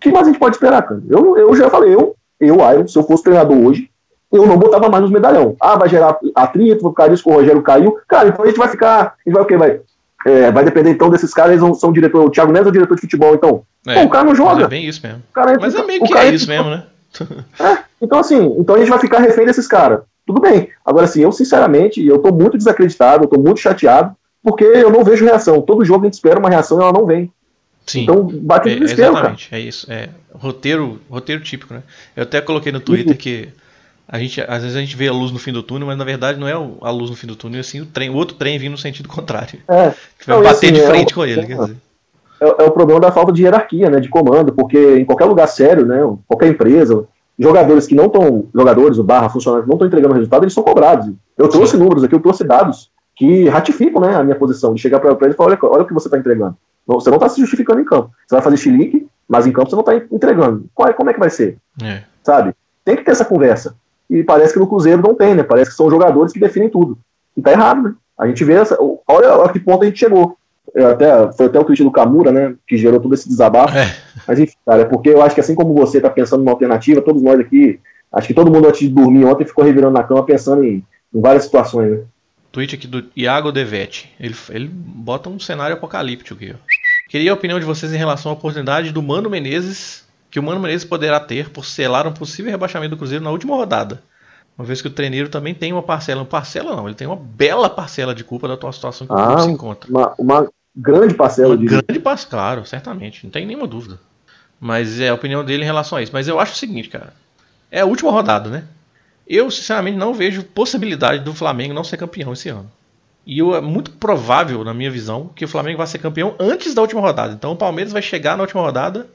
que mais a gente pode esperar, cara? Eu, eu já falei, eu, eu, Iron, se eu fosse treinador hoje, eu não botava mais nos medalhão. Ah, vai gerar atrito, vai ficar isso com o Rogério caiu. Cara, então a gente vai ficar. A gente vai o quê? Vai, é, vai depender então desses caras, eles são, diretor. O Thiago Neves é o diretor de futebol, então. É, Pô, o cara não joga. É bem isso mesmo. Cara, mas é meio que é isso mesmo, né? É, então assim, então a gente vai ficar refém desses caras. Tudo bem. Agora, assim, eu sinceramente, eu tô muito desacreditado, eu tô muito chateado, porque eu não vejo reação. Todo jogo a gente espera uma reação e ela não vem. Sim. Então bate no é, desespero, Exatamente, cara. é isso. É roteiro, roteiro típico, né? Eu até coloquei no Twitter que a gente, às vezes a gente vê a luz no fim do túnel, mas na verdade não é a luz no fim do túnel, é assim o trem, o outro trem vindo no sentido contrário. É. Que vai não, bater assim, de é frente é com ele, quer dizer. É, é, o problema da falta de hierarquia, né, de comando, porque em qualquer lugar sério, né, qualquer empresa, jogadores que não estão, jogadores, o barra, funcionários não estão entregando resultado, eles são cobrados. Eu trouxe números aqui, eu trouxe dados que ratificam, né, a minha posição, de chegar para ele e falar, olha, olha o que você está entregando. Você não está se justificando em campo. Você vai fazer chilique, mas em campo você não está entregando. Qual, como é que vai ser? É. Sabe? Tem que ter essa conversa. E parece que no Cruzeiro não tem, né? Parece que são jogadores que definem tudo. E tá errado, né? A gente vê essa. Olha a que ponto a gente chegou. Eu até, foi até o tweet do Camura, né? Que gerou todo esse desabafo. É. Mas enfim, cara, é porque eu acho que assim como você tá pensando numa alternativa, todos nós aqui, acho que todo mundo antes de dormir ontem ficou revirando na cama pensando em, em várias situações, né? Tweet aqui do Iago Devetti. Ele, ele bota um cenário apocalíptico aqui. Queria a opinião de vocês em relação à oportunidade do Mano Menezes que o Mano Menezes poderá ter por selar um possível rebaixamento do Cruzeiro na última rodada. Uma vez que o treineiro também tem uma parcela, uma parcela não, ele tem uma bela parcela de culpa da tua situação que o ah, se encontra. Uma, uma grande parcela. De... grande parcela, claro, certamente, não tem nenhuma dúvida. Mas é a opinião dele em relação a isso. Mas eu acho o seguinte, cara, é a última rodada, né? Eu, sinceramente, não vejo possibilidade do Flamengo não ser campeão esse ano. E eu, é muito provável, na minha visão, que o Flamengo vai ser campeão antes da última rodada. Então o Palmeiras vai chegar na última rodada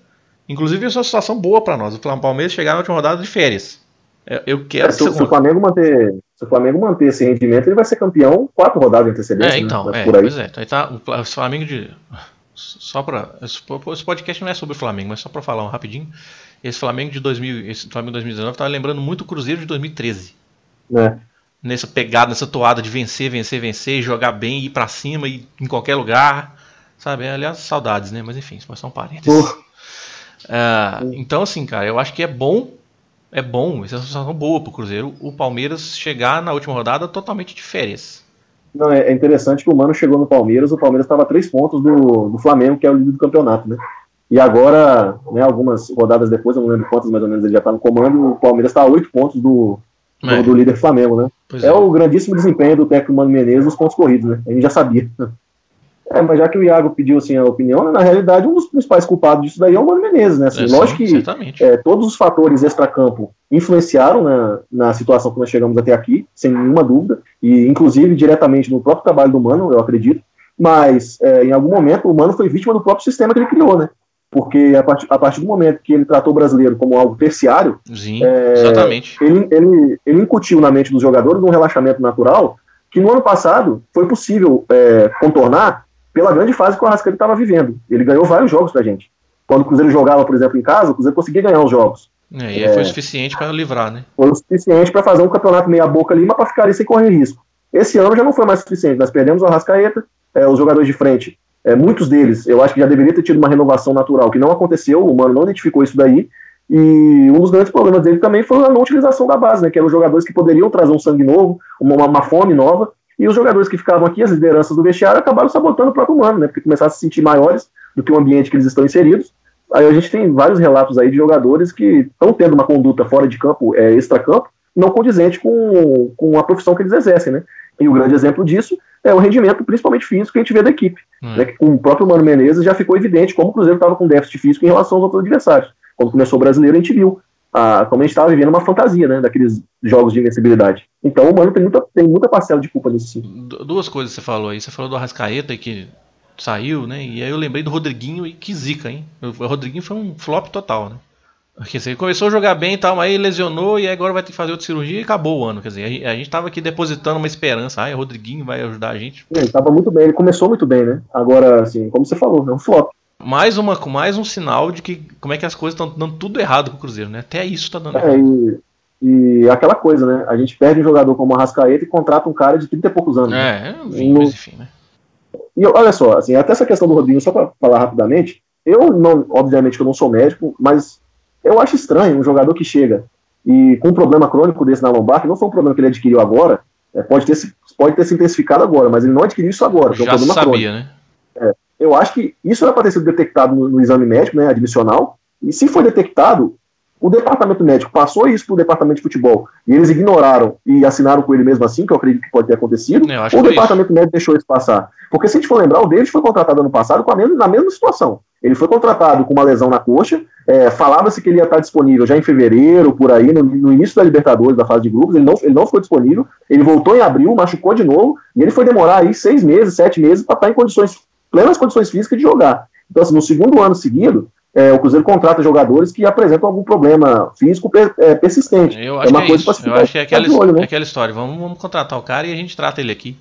Inclusive, isso é uma situação boa para nós. O Palmeiras chegar na última rodada de férias. É, eu quero é, se, se, o Flamengo manter, se o Flamengo manter esse rendimento, ele vai ser campeão quatro rodadas de antecedência. É, então, né? é, por aí. pois é. Então, tá, o Flamengo de. Só para esse podcast não é sobre o Flamengo, mas só para falar um rapidinho. Esse Flamengo de 2000, esse Flamengo 2019 tá lembrando muito o Cruzeiro de 2013. É. Nessa pegada, nessa toada de vencer, vencer, vencer, jogar bem, ir para cima e em qualquer lugar, sabe? Aliás, saudades, né? Mas enfim, isso são parênteses. Uh. Uh, então, assim, cara, eu acho que é bom. É bom, essa é uma sensação boa pro Cruzeiro. O Palmeiras chegar na última rodada totalmente de férias. Não, é, é interessante que o Mano chegou no Palmeiras, o Palmeiras estava a três pontos do, do Flamengo, que é o líder do campeonato, né? E agora, né, algumas rodadas depois, eu não lembro quantas mais ou menos ele já está no comando, o Palmeiras está a oito pontos do, do, É. do líder Flamengo, né? Pois É o grandíssimo desempenho do técnico Mano Menezes nos pontos corridos, né? A gente já sabia. É, mas já que o Iago pediu assim, a opinião, né, na realidade, um dos principais culpados disso daí é o Mano Menezes, né? Assim, É, lógico sim, que é, todos os fatores extracampo influenciaram na, na situação que nós chegamos até aqui, sem nenhuma dúvida, e inclusive diretamente no próprio trabalho do Mano, eu acredito, mas é, em algum momento o Mano foi vítima do próprio sistema que ele criou, né? Porque a partir, a partir do momento que ele tratou o brasileiro como algo terciário, Sim, é, exatamente. ele, ele, ele incutiu na mente dos jogadores um relaxamento natural que no ano passado foi possível é, contornar pela grande fase que o Arrascaeta estava vivendo. Ele ganhou vários jogos da gente. Quando o Cruzeiro jogava, por exemplo, em casa, o Cruzeiro conseguia ganhar os jogos. É, e aí foi o suficiente para livrar, né? Foi o suficiente para fazer um campeonato meia boca ali, mas para ficar ali sem correr risco. Esse ano já não foi mais suficiente. Nós perdemos o Arrascaeta, é, os jogadores de frente, é, muitos deles, eu acho que já deveria ter tido uma renovação natural, que não aconteceu, o Mano não identificou isso daí. E um dos grandes problemas dele também foi a não utilização da base, né? Que eram jogadores que poderiam trazer um sangue novo, uma, uma fome nova, e os jogadores que ficavam aqui, as lideranças do vestiário, acabaram sabotando o próprio Mano, né? Porque começaram a se sentir maiores do que o ambiente que eles estão inseridos. Aí a gente tem vários relatos aí de jogadores que estão tendo uma conduta fora de campo, é, extra-campo, não condizente com, com a profissão que eles exercem, né? E o grande exemplo disso é o rendimento, principalmente físico, que a gente vê da equipe. Hum. Né? Que com o próprio Mano Menezes já ficou evidente como o Cruzeiro estava com déficit físico em relação aos outros adversários. Quando começou o brasileiro, a gente viu ah, como a gente estava vivendo uma fantasia, né? Daqueles jogos de invencibilidade. Então o Mano tem muita, tem muita parcela de culpa nisso sim. Du- Duas coisas que você falou aí. Você falou do Arrascaeta que saiu, né? E aí eu lembrei do Rodriguinho e que zica, hein? O Rodriguinho foi um flop total, né? Porque assim, ele começou a jogar bem e tal, mas aí lesionou e agora vai ter que fazer outra cirurgia e acabou o ano. Quer dizer, a gente, a gente tava aqui depositando uma esperança. Ai, o Rodriguinho vai ajudar a gente. Ele estava muito bem, ele começou muito bem, né? Agora, assim, como você falou, é um flop. Mais, uma, mais um sinal de que como é que as coisas estão dando tudo errado com o Cruzeiro, né? Até isso tá dando É, errado. e, e aquela coisa, né? A gente perde um jogador como o Arrascaeta e contrata um cara de 30 e poucos anos. né? É, é, enfim, mas enfim, né? E olha só, assim, até essa questão do Rodrigo, só para falar rapidamente, eu não, obviamente que eu não sou médico, mas eu acho estranho um jogador que chega e com um problema crônico desse na lombar, que não foi um problema que ele adquiriu agora, é, pode, ter, se- pode ter se intensificado agora, mas ele não adquiriu isso agora, porque é um Já problema crônico. sabia, né? Eu acho que isso era para ter sido detectado no, no exame médico, né, admissional, e se foi detectado, o departamento médico passou isso para o departamento de futebol. E eles ignoraram e assinaram com ele mesmo assim, que eu acredito que pode ter acontecido, ou o departamento médico deixou isso passar. Porque se a gente for lembrar, o David foi contratado ano passado com a mesma, na mesma situação. Ele foi contratado com uma lesão na coxa, é, falava-se que ele ia estar disponível já em fevereiro, por aí, no, no início da Libertadores, da fase de grupos, ele não, ele não ficou disponível, ele voltou em abril, machucou de novo, e ele foi demorar aí seis meses, sete meses para estar em condições, plenas condições físicas de jogar. Então, assim, no segundo ano seguido, é, o Cruzeiro contrata jogadores que apresentam algum problema físico per- é, persistente. Eu É acho uma que é coisa isso. pra se Eu acho que é aquela, olho, né? é aquela história. Vamos, vamos contratar o cara e a gente trata ele aqui.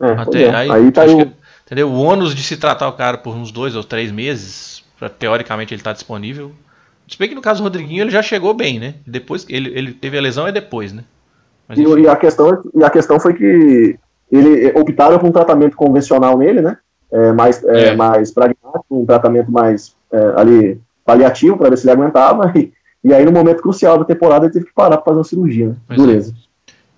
É, Até, é. aí, aí, tá que- entendeu? O ônus de se tratar o cara por uns dois ou três meses, pra, teoricamente ele tá disponível. Se bem que no caso do Rodriguinho ele já chegou bem, né? Depois ele, ele teve a lesão é depois, né? Mas, E, e a questão, e a questão foi que ele optaram por um tratamento convencional nele, né? É, mais, é, É. mais pragmático, um tratamento mais é, ali paliativo para ver se ele aguentava. E, e aí, no momento crucial da temporada, ele teve que parar para fazer uma cirurgia. Né? Pois é. Dureza.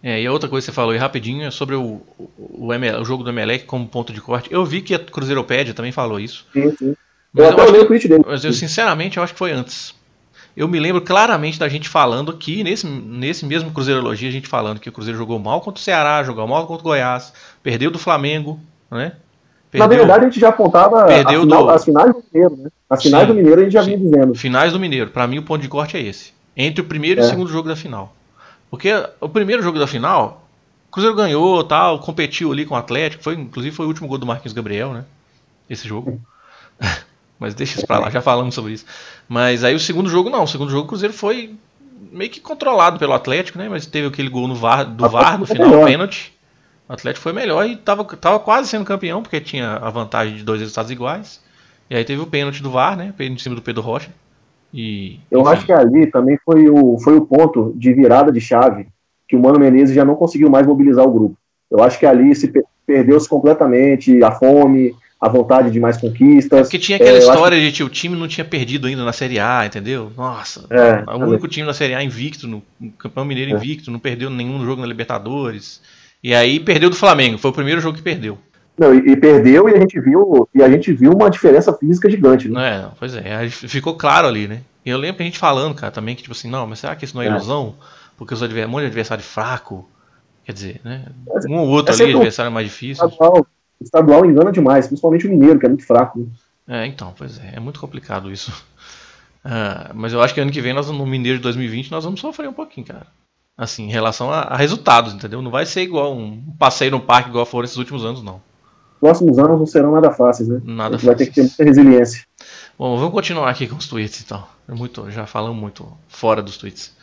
É, e a outra coisa que você falou aí rapidinho é sobre o, o, o ML o jogo do Emelec como ponto de corte. Eu vi que a Cruzeiropédia também falou isso. Sim, sim. Mas Eu eu, até acho olhei o que, tweet dele. mas eu sinceramente eu acho que foi antes. Eu me lembro claramente da gente falando aqui, nesse, nesse mesmo Cruzeirologia, a gente falando que o Cruzeiro jogou mal contra o Ceará, jogou mal contra o Goiás, perdeu do Flamengo, né? Na verdade, a gente já apontava Perdeu final- do- as finais do Mineiro, né? As finais Sim, do Mineiro a gente já sim. vinha dizendo. Finais do Mineiro. Pra mim, o ponto de corte é esse. Entre o primeiro e É. o segundo jogo da final. Porque o primeiro jogo da final, o Cruzeiro ganhou, tal, competiu ali com o Atlético. Foi, inclusive foi o último gol do Marquinhos Gabriel, né? Esse jogo. Mas deixa isso pra lá, já falamos sobre isso. Mas aí o segundo jogo não. O segundo jogo o Cruzeiro foi meio que controlado pelo Atlético, né? Mas teve aquele gol no VAR, do VAR no foi final, pênalti. O Atlético foi melhor e tava, tava quase sendo campeão, porque tinha a vantagem de dois resultados iguais. E aí teve o pênalti do VAR, né? Pênalti em cima do Pedro Rocha. E, Eu enfim, acho que ali também foi o, foi o ponto de virada de chave que o Mano Menezes já não conseguiu mais mobilizar o grupo. Eu acho que ali se per- perdeu-se completamente a fome, a vontade de mais conquistas. Porque tinha aquela É, história de que o time não tinha perdido ainda na Série A, entendeu? Nossa, É, o único time na Série A invicto, no, no Campeão Mineiro É. invicto, não perdeu nenhum jogo na Libertadores. E aí perdeu do Flamengo, foi o primeiro jogo que perdeu. Não, e, e perdeu e a gente viu e a gente viu uma diferença física gigante, né? Não é, pois é, ficou claro ali, né? E eu lembro a gente falando, cara, também que tipo assim, não, mas será que isso não é É. ilusão? Porque os adver- um monte de adversário fraco. Quer dizer, né? Um ou outro é ali, um- adversário mais difícil. Estadual, estadual engana demais, principalmente o mineiro, que é muito fraco. né? É, então, pois é, é muito complicado isso. Ah, mas eu acho que ano que vem, nós, no Mineiro de 2020, nós vamos sofrer um pouquinho, cara. Assim, em relação a, a resultados, entendeu? Não vai ser igual um passeio no parque igual foram esses últimos anos, não. Próximos anos não serão nada fáceis, né? Nada gente vai ter que ter fáceis. muita resiliência. Bom, vamos continuar aqui com os tweets então. É muito, já falamos muito fora dos tweets.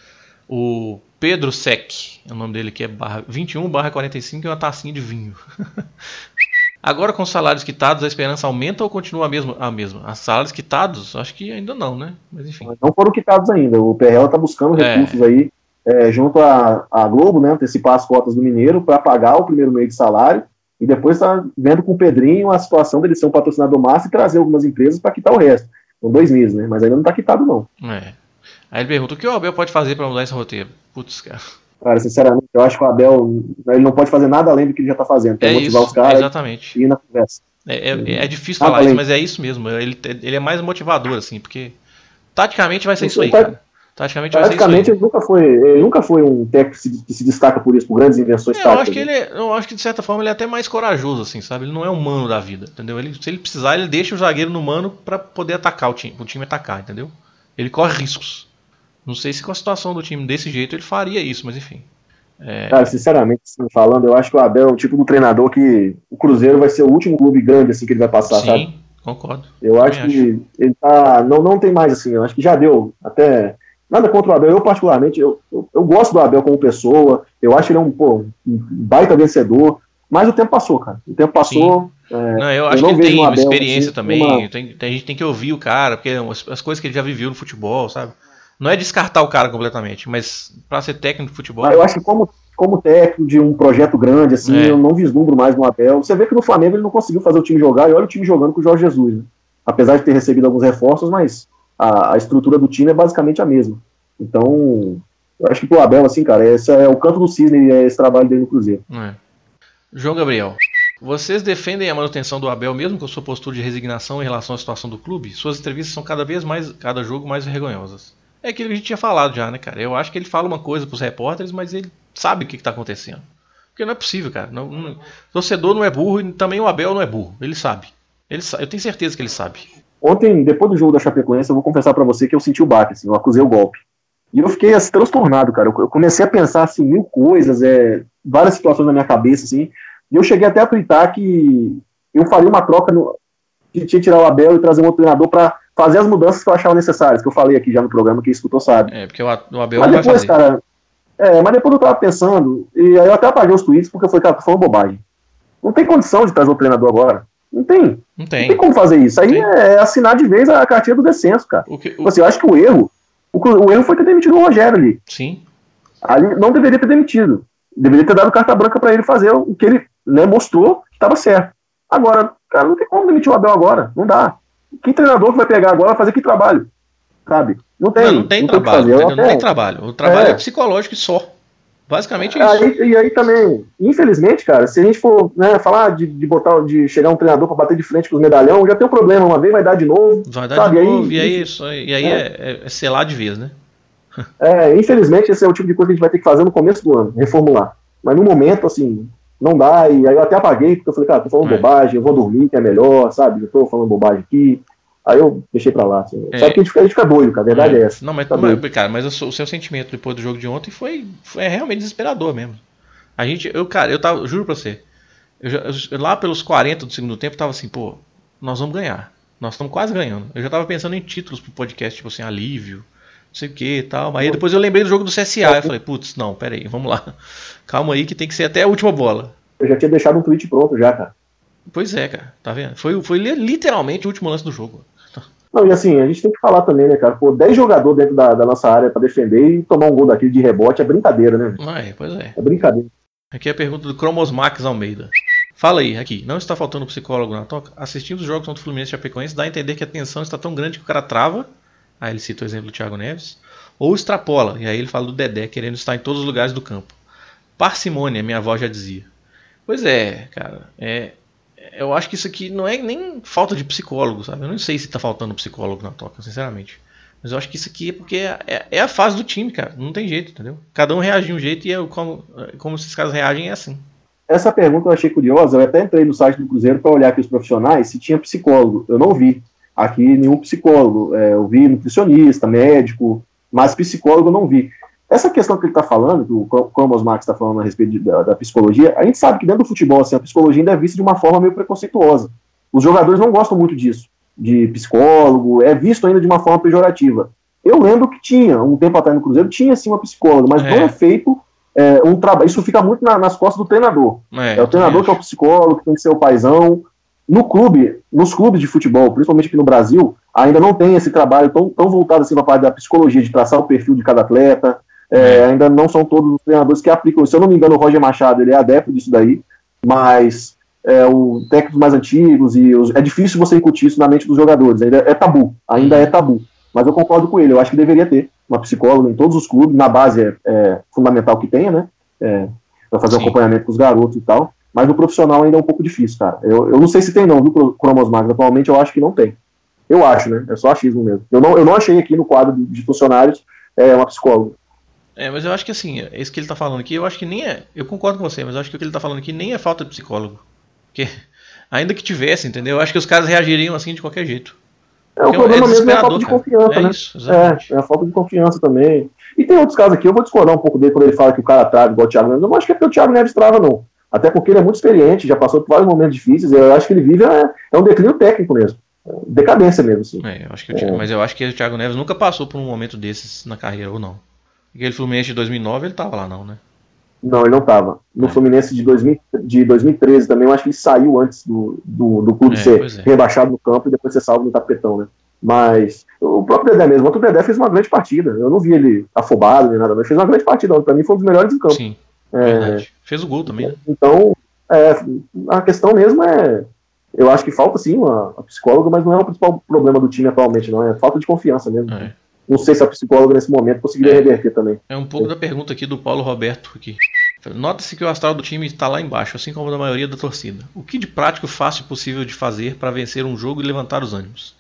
O Pedro Sec, o nome dele aqui é barra 21 barra 45 e uma tacinha de vinho. Agora com os salários quitados, a esperança aumenta ou continua a mesma? A mesma? As salários quitados? Acho que ainda não, né? Mas enfim. Não foram quitados ainda. O PRL está buscando É. recursos aí, é, junto à, Globo, né? Antecipar as cotas do Mineiro para pagar o primeiro mês de salário e depois está vendo com o Pedrinho a situação dele ser um patrocinador massa e trazer algumas empresas para quitar o resto. São dois meses, né? Mas ainda não está quitado, não. É. Aí ele pergunta: o que o Abel pode fazer para mudar esse roteiro? Putz, cara. Cara, sinceramente, eu acho que o Abel ele não pode fazer nada além do que ele já está fazendo, que é, É motivar isso, os caras exatamente. e ir na conversa. É, é- é difícil Ah, falar falei. isso, mas é isso mesmo. Ele, ele é mais motivador, assim, porque taticamente vai ser isso aí, Tá- cara. Taticamente. Praticamente ele nunca foi, ele nunca foi um técnico que se, que se destaca por isso, por grandes invenções É, eu acho táticas. que ele eu acho que de certa forma ele é até mais corajoso, assim, sabe? Ele não é um mano da vida, entendeu? Ele, se ele precisar, ele deixa o zagueiro no mano pra poder atacar o time, o time atacar, entendeu? Ele corre riscos. Não sei se com a situação do time desse jeito ele faria isso, mas enfim. É, Cara, sinceramente, assim, falando, eu acho que o Abel é o tipo do treinador que o Cruzeiro vai ser o último clube grande assim que ele vai passar, sim, sabe? concordo. Eu acho que ele tá. Não, não tem mais assim, eu acho que já deu. Até. Nada contra o Abel, eu particularmente, eu, eu, eu gosto do Abel como pessoa, eu acho ele um, pô, um baita vencedor, mas o tempo passou, cara. O tempo passou. é, Não, eu acho não que ele tem uma experiência assim, também. uma- Tem, a gente tem que ouvir o cara, porque as, as coisas que ele já viveu no futebol, sabe? Não é descartar o cara completamente, mas pra ser técnico de futebol. Mas eu acho que como, como técnico de um projeto grande, assim, É. eu não vislumbro mais no Abel. Você vê que no Flamengo ele não conseguiu fazer o time jogar, e olha o time jogando com o Jorge Jesus, né? Apesar de ter recebido alguns reforços, mas a, a estrutura do time é basicamente a mesma. Então, eu acho que pro Abel, assim, cara, esse é o canto do cisne, é esse trabalho dele no Cruzeiro. É. João Gabriel. Vocês defendem a manutenção do Abel mesmo com sua postura de resignação em relação à situação do clube? Suas entrevistas são cada vez mais, cada jogo mais vergonhosas. É aquilo que a gente tinha falado já, né, cara? Eu acho que ele fala uma coisa pros repórteres, mas ele sabe o que, que tá acontecendo. Porque não é possível, cara. Não, não- torcedor não é burro e também o Abel não é burro. Ele sabe. Ele eu tenho certeza que ele sabe. Ontem, depois do jogo da Chapecoense, eu vou confessar pra você que eu senti o baque, assim, eu acusei o golpe. E eu fiquei assim, transtornado, cara. Eu comecei a pensar assim, mil coisas, é, várias situações na minha cabeça, assim. E eu cheguei até a twittar que eu faria uma troca no, que tinha que tirar o Abel e trazer um outro treinador pra fazer as mudanças que eu achava necessárias, que eu falei aqui já no programa, quem escutou sabe. É, porque o, Abel Mas não vai depois, fazer. cara. É, mas depois eu tava pensando, e aí eu até apaguei os tweets porque eu falei, cara, tô falando bobagem. Não tem condição de trazer o treinador agora. Não tem. Não Não tem. tem como fazer isso. Aí Tem. é assinar de vez a cartinha do descenso, cara. O que, o- Tipo assim, eu acho que o erro, o, o erro foi ter demitido o Rogério ali. sim. Ali não deveria ter demitido. Deveria ter dado carta branca pra ele fazer o que ele né, mostrou que estava certo. Agora, cara, não tem como demitir o Abel agora. Não dá. Que treinador que vai pegar agora vai fazer que trabalho? Sabe? Não tem. não, não tem o que trabalho. entendeu? Não tem trabalho. O trabalho é, É. psicológico e só. Basicamente é isso. Aí, e aí também, infelizmente, cara, se a gente for né, falar de, de botar, de chegar um treinador pra bater de frente com os medalhão, já tem um problema. Uma vez vai dar de novo. Vai dar sabe, de aí- novo, e aí, isso, e aí é, é, é selar de vez, né? É, infelizmente, esse é o tipo de coisa que a gente vai ter que fazer no começo do ano, reformular. Mas no momento, assim, não dá. E aí eu até apaguei, porque eu falei, cara, tô falando É. bobagem, eu vou dormir, que é melhor, sabe? Eu tô falando bobagem aqui. Aí eu deixei pra lá. Assim. É. Sabe que a gente, fica, a gente fica doido, cara. A verdade é, essa. Não, mas, Tá mas, cara, mas o seu- sentimento depois do jogo de ontem foi, foi realmente desesperador mesmo. A gente, eu, cara, eu tava, juro pra você, eu eu- lá pelos 40 do segundo tempo, eu tava assim, pô, nós vamos ganhar. Nós estamos quase ganhando. Eu já tava pensando em títulos pro podcast, tipo assim, alívio, não sei o que e tal. Mas aí depois eu lembrei do jogo do CSA. Eu falei, putz, não, pera aí, vamos lá. Calma aí que tem que ser até a última bola. Eu já tinha deixado um tweet pronto já, cara. Pois é, cara, tá vendo? Foi, foi li- literalmente o último lance do jogo. Não, e assim, a gente tem que falar também, né, cara? Pô, 10 jogadores dentro da, da nossa área pra defender e tomar um gol daquele de rebote é brincadeira, né? É, pois é. É brincadeira. Aqui é a pergunta do Cromosmax Almeida. Fala aí, aqui. Não está faltando psicólogo na toca? Assistindo os jogos contra o Fluminense e Chapecoense, dá a entender que a tensão está tão grande que o cara trava. Aí ele cita o exemplo do Thiago Neves. Ou extrapola. E aí ele fala do Dedé, querendo estar em todos os lugares do campo. parcimônia, minha avó já dizia. Pois é, cara. É, eu acho que isso aqui não é nem falta de psicólogo, sabe? Eu não sei se tá faltando psicólogo na toca, sinceramente. Mas eu acho que isso aqui é porque é, é a fase do time, cara. Não tem jeito, entendeu? Cada um reage de um jeito e é como, como esses caras reagem é assim. Essa pergunta eu achei curiosa. Eu até entrei no site do Cruzeiro para olhar aqui os profissionais se tinha psicólogo. Eu não vi aqui nenhum psicólogo. É, eu vi nutricionista, médico, mas psicólogo eu não vi. Essa questão que ele está falando, que o Cromos Marx está falando a respeito de, da, da, psicologia, a gente sabe que dentro do futebol assim, a psicologia ainda é vista de uma forma meio preconceituosa. Os jogadores não gostam muito disso, de psicólogo, é visto ainda de uma forma pejorativa. Eu lembro que tinha, um tempo atrás no Cruzeiro, tinha sim uma psicóloga, mas é. não é feito é, um trabalho. Isso fica muito na, nas costas do treinador. É, é o treinador que é o psicólogo, que tem que ser o paizão. No clube, nos clubes de futebol, principalmente aqui no Brasil, ainda não tem esse trabalho tão, tão voltado assim para a parte da psicologia, de traçar o perfil de cada atleta, é, é, ainda não são todos os treinadores que aplicam. Se eu não me engano, o Roger Machado ele é adepto disso daí, mas é, o técnicos mais antigos e os, é difícil você incutir isso na mente dos jogadores. Ainda é tabu, ainda é tabu. Mas eu concordo com ele. Eu acho que deveria ter uma psicóloga em todos os clubes. Na base é, é fundamental que tenha, né? É, para fazer o um acompanhamento com os garotos e tal. Mas no profissional ainda é um pouco difícil, cara. Eu, eu não sei se tem não, viu, Cromos Max? Atualmente eu acho que não tem. Eu acho, né? É só achismo mesmo. Eu não, eu não achei aqui no quadro de funcionários é, uma psicóloga. É, mas eu acho que assim, é isso que ele tá falando aqui, eu acho que nem é. Eu concordo com você, mas eu acho que o que ele tá falando aqui nem é falta de psicólogo. Porque, ainda que tivesse, entendeu? Eu acho que os caras reagiriam assim de qualquer jeito. É, o problema é mesmo é a falta de confiança, é né? Isso, é, é a falta de confiança também. E tem outros casos aqui, eu vou discordar um pouco dele quando ele fala que o cara trava igual o Thiago Neves. Eu não acho que é porque o Thiago Neves trava, não. Até porque ele é muito experiente, já passou por vários momentos difíceis. Eu acho que ele vive é, é um declínio técnico mesmo. Decadência mesmo, sim. É, eu acho que o, Mas eu acho que o Thiago Neves nunca passou por um momento desses na carreira, ou não. Aquele Fluminense de 2009, ele tava lá, não, né? Não, ele não tava. No é. Fluminense de, 2000, de 2013 também, eu acho que ele saiu antes do, do, do clube é, ser é. rebaixado no campo e depois ser salvo no tapetão, né? Mas o próprio Dedé mesmo, o Dedé fez uma grande partida. Eu não vi ele afobado nem nada, mas fez uma grande partida. Para mim foi um dos melhores em campo. Sim, é, Fez o gol também. Né? Então, é, a questão mesmo é. Eu acho que falta sim uma, uma, psicóloga, mas não é o principal problema do time atualmente, não. É falta de confiança mesmo. É. Não sei se a psicóloga nesse momento conseguiria é, reverter também. É um pouco da pergunta aqui do Paulo Roberto aqui. Nota-se que o astral do time está lá embaixo, assim como da maioria da torcida. O que de prático fácil possível de fazer para vencer um jogo e levantar os ânimos?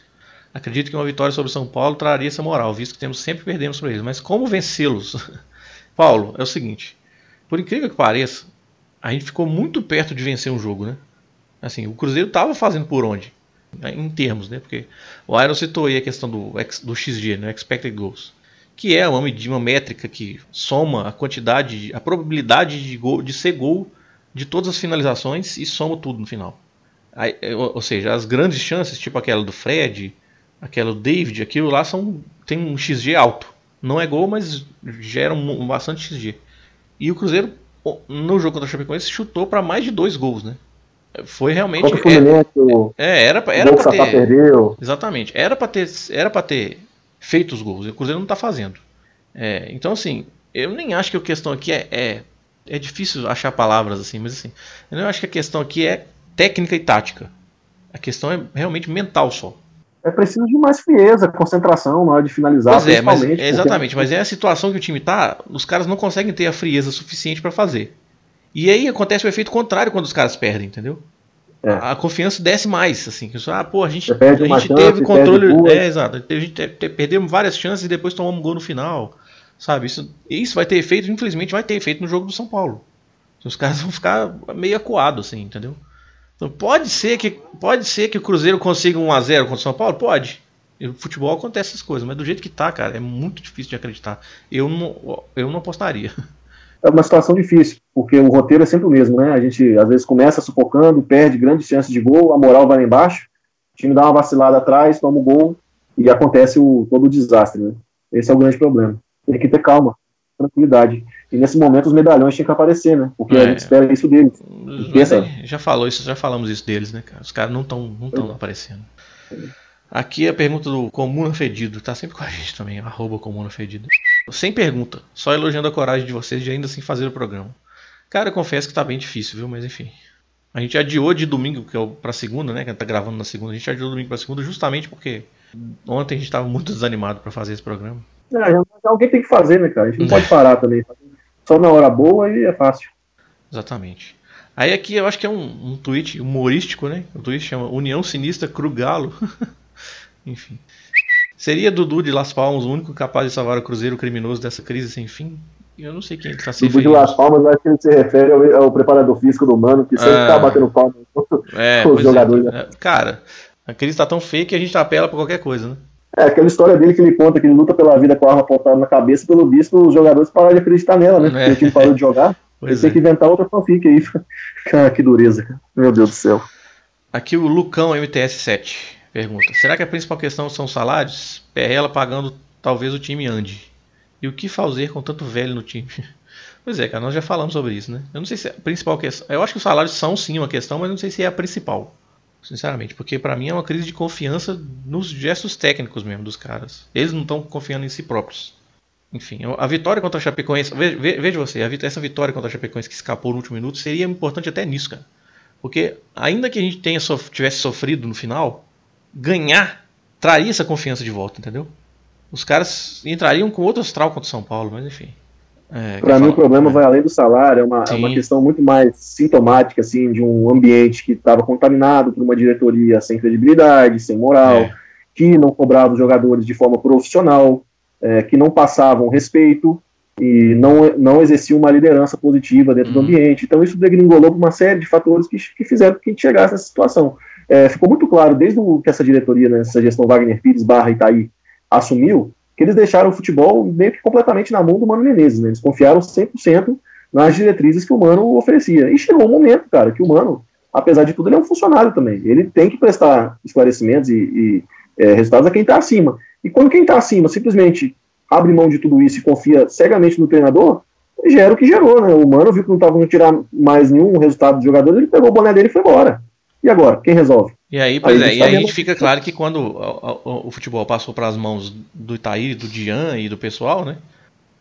Acredito que uma vitória sobre São Paulo traria essa moral, visto que temos sempre perdemos para eles. Mas como vencê-los? Paulo, é o seguinte. Por incrível que pareça, a gente ficou muito perto de vencer um jogo, né? Assim, o Cruzeiro estava fazendo por onde? Em termos, né? Porque o Iron citou aí a questão do, do XG, né? Expected Goals, que é uma, uma métrica que soma a quantidade, a probabilidade de, gol, de ser gol de todas as finalizações e soma tudo no final. Aí, é, ou seja, as grandes chances, tipo aquela do Fred, aquela do David, aquilo lá são, tem um XG alto. Não é gol, mas gera um bastante XG. E o Cruzeiro, no jogo contra o Chapecoense, chutou para mais de dois gols, né? Foi realmente. É, é, era, era para ter. Perdeu. Exatamente. Era para ter, era para ter feito os gols. O Cruzeiro não está fazendo. É, então, assim, eu nem acho que a questão aqui é, é, é. difícil achar palavras assim, mas assim. Eu não acho que a questão aqui é técnica e tática. A questão é realmente mental só. É preciso de mais frieza, concentração na hora de finalizar. Pois é, mas, é exatamente, porque... mas é a situação que o time tá, os caras não conseguem ter a frieza suficiente para fazer. E aí acontece o efeito contrário quando os caras perdem, entendeu? É. A confiança desce mais, assim. Ah, pô, a gente, a gente chance, teve controle. É, exato. A gente teve, perdemos várias chances e depois tomamos um gol no final. Sabe? Isso, isso vai ter efeito, infelizmente, vai ter efeito no jogo do São Paulo. Os caras vão ficar meio acuados, assim, entendeu? Então pode ser que pode ser que o Cruzeiro consiga um a 0 contra o São Paulo? Pode. No futebol acontece essas coisas, mas do jeito que tá, cara, é muito difícil de acreditar. Eu não, eu não apostaria. é uma situação difícil, porque o roteiro é sempre o mesmo, né? A gente às vezes começa sufocando, perde grandes chances de gol, a moral vai lá embaixo, o time dá uma vacilada atrás, toma o gol e acontece o, todo o desastre, né? Esse é o grande problema. Tem que ter calma, tranquilidade. E nesse momento os medalhões tinham que aparecer, né? Porque é, a gente espera isso deles. Pensa... Já falou isso, já falamos isso deles, né, cara? Os caras não estão não tão aparecendo. Aqui a pergunta do Comuna Fedido, tá sempre com a gente também, arroba Comuna Fedido. Sem pergunta, só elogiando a coragem de vocês de ainda assim fazer o programa. Cara, eu confesso que tá bem difícil, viu? Mas enfim. A gente adiou de domingo que é pra segunda, né? Que a gente tá gravando na segunda. A gente adiou domingo pra segunda justamente porque ontem a gente tava muito desanimado para fazer esse programa. É, alguém tem que fazer, né, cara? A gente não pode parar também. só na hora boa e é fácil. Exatamente. Aí aqui eu acho que é um, um tweet humorístico, né? O tweet chama União Sinistra Crugalo. Enfim. Seria Dudu de Las Palmas o único capaz de salvar o Cruzeiro criminoso dessa crise sem fim? Eu não sei quem ele tá se Dudu de referindo. Las Palmas, acho que ele se refere ao, ao preparador físico do Mano, que sempre Ah. tá batendo palma É, com os pois é. jogadores. É, Cara, a crise tá tão feia que a gente apela pra qualquer coisa, né? É, aquela história dele que ele conta que ele luta pela vida com a arma apontada na cabeça, pelo visto, os jogadores pararam de acreditar nela, né? Porque É. o time parou de jogar, Pois tem é. que inventar outra fanfic aí. Cara, que dureza, cara. Meu Deus do céu. Aqui o Lucão MTS7 pergunta: Será que a principal questão são os salários? Perrela pagando talvez o time ande. E o que fazer com tanto velho no time? Pois é, cara, nós já falamos sobre isso, né? Eu não sei se é a principal questão. Eu acho que os salários são sim uma questão, mas não sei se é a principal. Sinceramente, porque pra mim é uma crise de confiança nos gestos técnicos mesmo dos caras. Eles não estão confiando em si próprios. Enfim, a vitória contra a Chapecoense. ve- ve- Veja você, essa vitória contra a Chapecoense que escapou no último minuto seria importante até nisso, cara. Porque ainda que a gente tenha sof- tivesse sofrido no final, ganhar traria essa confiança de volta, entendeu? Os caras entrariam com outro astral contra o São Paulo, mas enfim. É, quer mim, o problema É. vai além do salário, é uma, é uma questão muito mais sintomática, assim, de um ambiente que estava contaminado por uma diretoria sem credibilidade, sem moral, É. que não cobrava os jogadores de forma profissional, é, que não passavam respeito e não, não exercia uma liderança positiva dentro do Uhum. ambiente. Então, isso degringolou por uma série de fatores que, que fizeram que a gente chegasse nessa situação. É, ficou muito claro, desde o, que essa diretoria, né, essa gestão Wagner Pires barra Itaí assumiu, que eles deixaram o futebol meio que completamente na mão do Mano Menezes, né? Eles confiaram 100% nas diretrizes que o Mano oferecia. E chegou um momento, cara, que o Mano, apesar de tudo, ele é um funcionário também. Ele tem que prestar esclarecimentos e, e, é, resultados a quem está acima. E quando quem está acima simplesmente abre mão de tudo isso e confia cegamente no treinador, gera o que gerou, né? O Mano viu que não estava conseguindo tirar mais nenhum resultado dos jogadores, ele pegou o boné dele e foi embora. E agora? Quem resolve? E aí, pois Aí é, e aí a gente fica claro que quando o, o- o futebol passou para as mãos do Itaí, do Dian e do pessoal, né?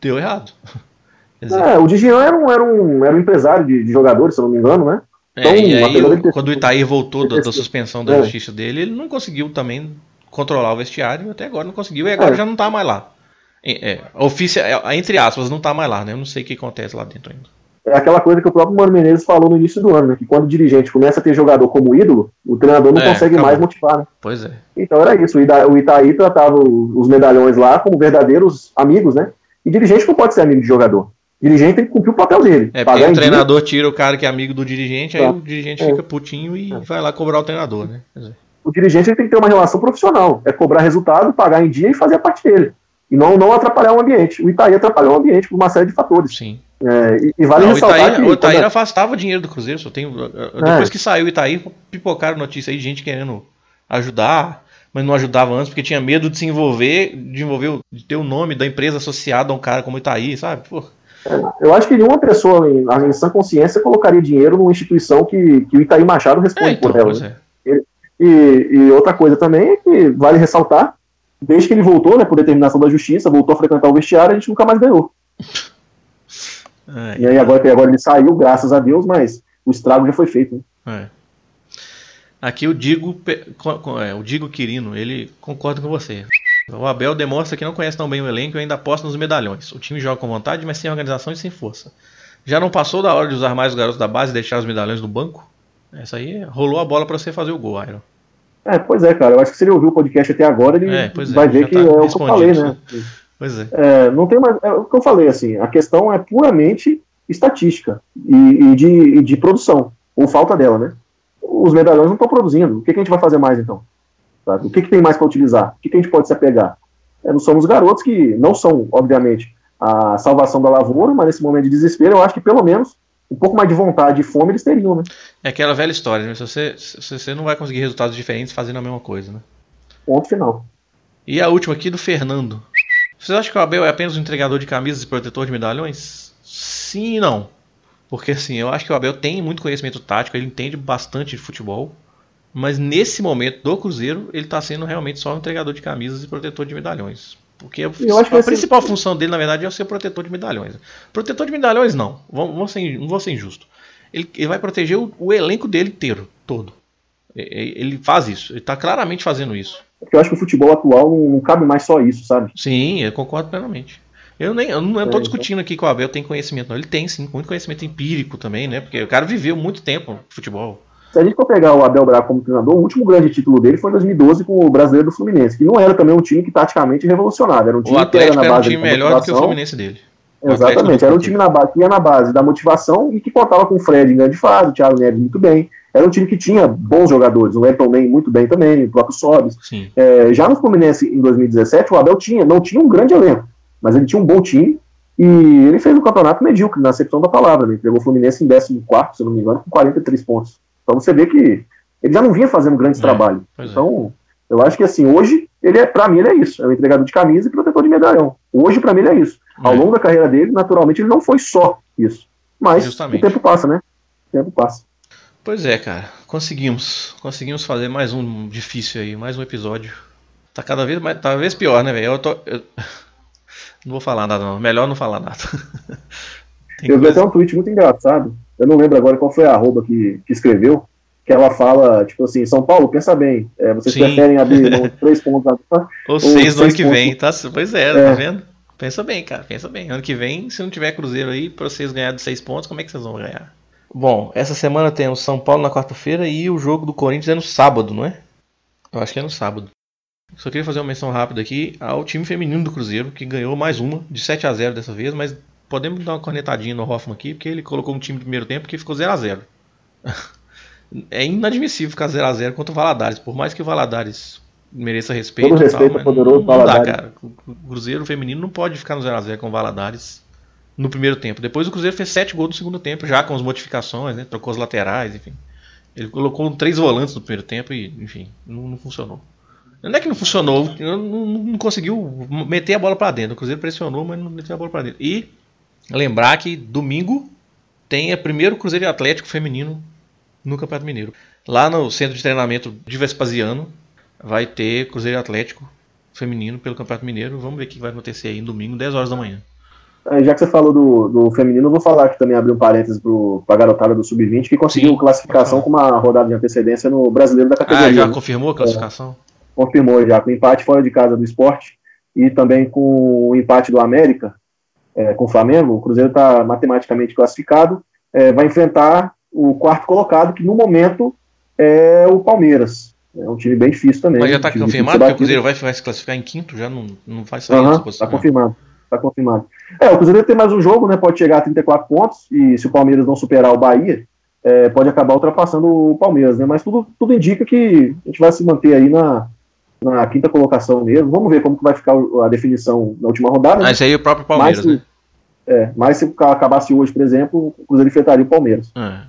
Deu errado. Dizer, É, o Digian era um, era, um, era um empresário de, de jogadores, se eu não me engano, né? é, então, e aí, o- ter- quando o Itaí voltou da, da suspensão da É. justiça dele, ele não conseguiu também controlar o vestiário, até agora não conseguiu, e agora É. já não tá mais lá. É, é, oficia, é, entre aspas, não tá mais lá, né? Eu não sei o que acontece lá dentro ainda. É aquela coisa que o próprio Mano Menezes falou no início do ano, né? Que quando o dirigente começa a ter jogador como ídolo, o treinador não É, consegue acabou. mais motivar, né? Pois é. Então era isso. O Itaí tratava os medalhões lá como verdadeiros amigos, né? E dirigente não pode ser amigo de jogador. Dirigente tem que cumprir o papel dele. É, porque o em dia. treinador tira o cara que é amigo do dirigente, aí Tá. o dirigente É. fica putinho e vai lá cobrar o treinador, né? O dirigente tem que ter uma relação profissional. É cobrar resultado, pagar em dia e fazer a parte dele. E não, não atrapalhar o ambiente. O Itaí atrapalhou o ambiente por uma série de fatores. sim. É, e, e vale Não, o ressaltar Itaí, que. o Itaí quando- afastava dinheiro do Cruzeiro. Só tem, depois que saiu o Itaí, pipocaram notícia aí de gente querendo ajudar, mas não ajudava antes porque tinha medo de se envolver, de envolver, o- de ter o nome da empresa associada a um cara como o Itaí, sabe? Pô, Eu acho que nenhuma pessoa em, em sã consciência colocaria dinheiro numa instituição que, que o Itaí Machado responde é, então, por ela. né? é. E, e outra coisa também é que vale ressaltar, desde que ele voltou, né, por determinação da justiça, voltou a frequentar o vestiário, a gente nunca mais ganhou. É, E aí agora, agora ele saiu, graças a Deus, mas o estrago já foi feito. Né? é. Aqui o Digo, é, o Digo Quirino, ele concorda com você. O Abel demonstra que não conhece tão bem o elenco e ainda aposta nos medalhões. O time joga com vontade, mas sem organização e sem força. Já não passou da hora de usar mais os garotos da base e deixar os medalhões no banco? Essa aí rolou a bola pra você fazer o gol, Iron. É, pois é, cara. Eu acho que se ele ouviu o podcast até agora, ele É, é, vai ver que tá é o que eu falei, né? Pois é. É, não tem mais. É o que eu falei, assim, a questão é puramente estatística e, e de, e de produção, ou falta dela, né? Os medalhões não estão produzindo. O que, que a gente vai fazer mais então? Sabe? O que, que tem mais para utilizar? O que, que a gente pode se apegar? É, não somos garotos que não são, obviamente, a salvação da lavoura, mas nesse momento de desespero, eu acho que pelo menos um pouco mais de vontade e fome eles teriam, né? É aquela velha história, né? Você, se você não vai conseguir resultados diferentes fazendo a mesma coisa, né? Ponto final. E a última aqui do Fernando. Vocês acham que o Abel é apenas um entregador de camisas e protetor de medalhões? Sim e não. Porque assim, eu acho que o Abel tem muito conhecimento tático, ele entende bastante de futebol. Mas nesse momento do Cruzeiro, ele está sendo realmente só um entregador de camisas e protetor de medalhões. Porque a, principal função dele, na verdade, é ser protetor de medalhões. Protetor de medalhões, não. Vamos, vamos ser, não vou ser injusto. Ele, ele vai proteger o, o elenco dele inteiro, todo. Ele faz isso. Ele está claramente fazendo isso. Porque eu acho que o futebol atual não, cabe mais só isso, sabe? Sim, eu concordo plenamente. Eu, nem, eu não estou É, discutindo aqui que o Abel tem conhecimento, não. Ele tem sim, muito conhecimento empírico também, né? Porque o cara viveu muito tempo no futebol. Se a gente for pegar o Abel Braga como treinador, o último grande título dele foi em 2012 com o Brasileiro do Fluminense, que não era também um time que taticamente revolucionava, era um time O que era na era um base time da melhor do que o motivação. Fluminense dele. Exatamente, era um time na base, que ia na base da motivação e que contava com o Fred em grande fase, o Thiago Neves muito bem. Era um time que tinha bons jogadores, o Elton Man muito bem também, o próprio Sobis. É, já no Fluminense em 2017, o Abel tinha, não tinha um grande elenco, mas ele tinha um bom time e ele fez um campeonato medíocre, na acepção da palavra. Né? Ele pegou o Fluminense em 14, se não me engano, com 43 pontos. Então você vê que ele já não vinha fazendo grandes É, trabalhos. é. Então, eu acho que assim, hoje, ele é, pra mim, ele é isso: é um entregador de camisa e protetor de medalhão. Hoje, pra mim, ele é isso. Ao É. longo da carreira dele, naturalmente, ele não foi só isso. Mas Justamente. o tempo passa, né? O tempo passa. Pois é, cara. Conseguimos. Conseguimos fazer mais um difícil aí, mais um episódio. Tá cada vez mais, cada vez pior, né, velho? Eu tô. eu- Não vou falar nada, não. Melhor não falar nada. Eu vi até um tweet muito engraçado. Eu não lembro agora qual foi a arroba que, que escreveu. Que ela fala, tipo assim, São Paulo, pensa bem. é, vocês Sim. preferem abrir três pontos na Ou seis no ano que pontos. vem, tá? Pois é, É. tá vendo? Pensa bem, cara, pensa bem. Ano que vem, se não tiver Cruzeiro aí, pra vocês ganharem seis pontos, como é que vocês vão ganhar? Bom, essa semana temos São Paulo na quarta-feira e o jogo do Corinthians é no sábado, não é? Eu acho que é no sábado. Só queria fazer uma menção rápida aqui ao time feminino do Cruzeiro, que ganhou mais uma, de 7 a 0 dessa vez, mas podemos dar uma cornetadinha no Hoffman aqui, porque ele colocou um time no primeiro tempo que ficou 0 a 0 É inadmissível ficar 0 a 0 contra o Valadares, por mais que o Valadares mereça respeito. Todo respeito tal, poderoso não dá, Valadares. cara. O Cruzeiro feminino não pode ficar no 0 a 0 com o Valadares no primeiro tempo. Depois o Cruzeiro fez 7 gols no segundo tempo, já com as modificações, né? Trocou as laterais, enfim. Ele colocou três volantes no primeiro tempo e, enfim, não, não funcionou. Não é que não funcionou, não, não- conseguiu meter a bola pra dentro. O Cruzeiro pressionou, mas não meteu a bola pra dentro. E lembrar que domingo tem o primeiro Cruzeiro Atlético feminino no Campeonato Mineiro. Lá no centro de treinamento de Vespasiano vai ter Cruzeiro Atlético feminino pelo Campeonato Mineiro. Vamos ver o que vai acontecer aí no domingo, 10 horas da manhã. É, Já que você falou do, do feminino, eu vou falar aqui também, abrir um parênteses para a garotada do Sub-20, que conseguiu Sim, classificação pode com uma rodada de antecedência no brasileiro da Ah, categoria. já né? confirmou a classificação? Confirmou já, com empate fora de casa do esporte e também com o empate do América é, com o Flamengo. O Cruzeiro está matematicamente classificado, é, vai enfrentar o quarto colocado, que no momento é o Palmeiras. É um time bem difícil também. Mas já está confirmado que o. Cruzeiro vai, vai se classificar em quinto? Já não, não vai sair Aham, dessa tá posição. confirmado. Tá confirmado. É, o Cruzeiro tem mais um jogo, né? Pode chegar a 34 pontos, e se o Palmeiras não superar o Bahia, é, pode acabar ultrapassando o Palmeiras, né? Mas tudo, tudo indica que a gente vai se manter aí na, na quinta colocação mesmo. Vamos ver como que vai ficar a definição na última rodada. Né? esse aí é o próprio Palmeiras, mas, né? é, mas se acabasse hoje, por exemplo, o Cruzeiro enfrentaria o Palmeiras. É.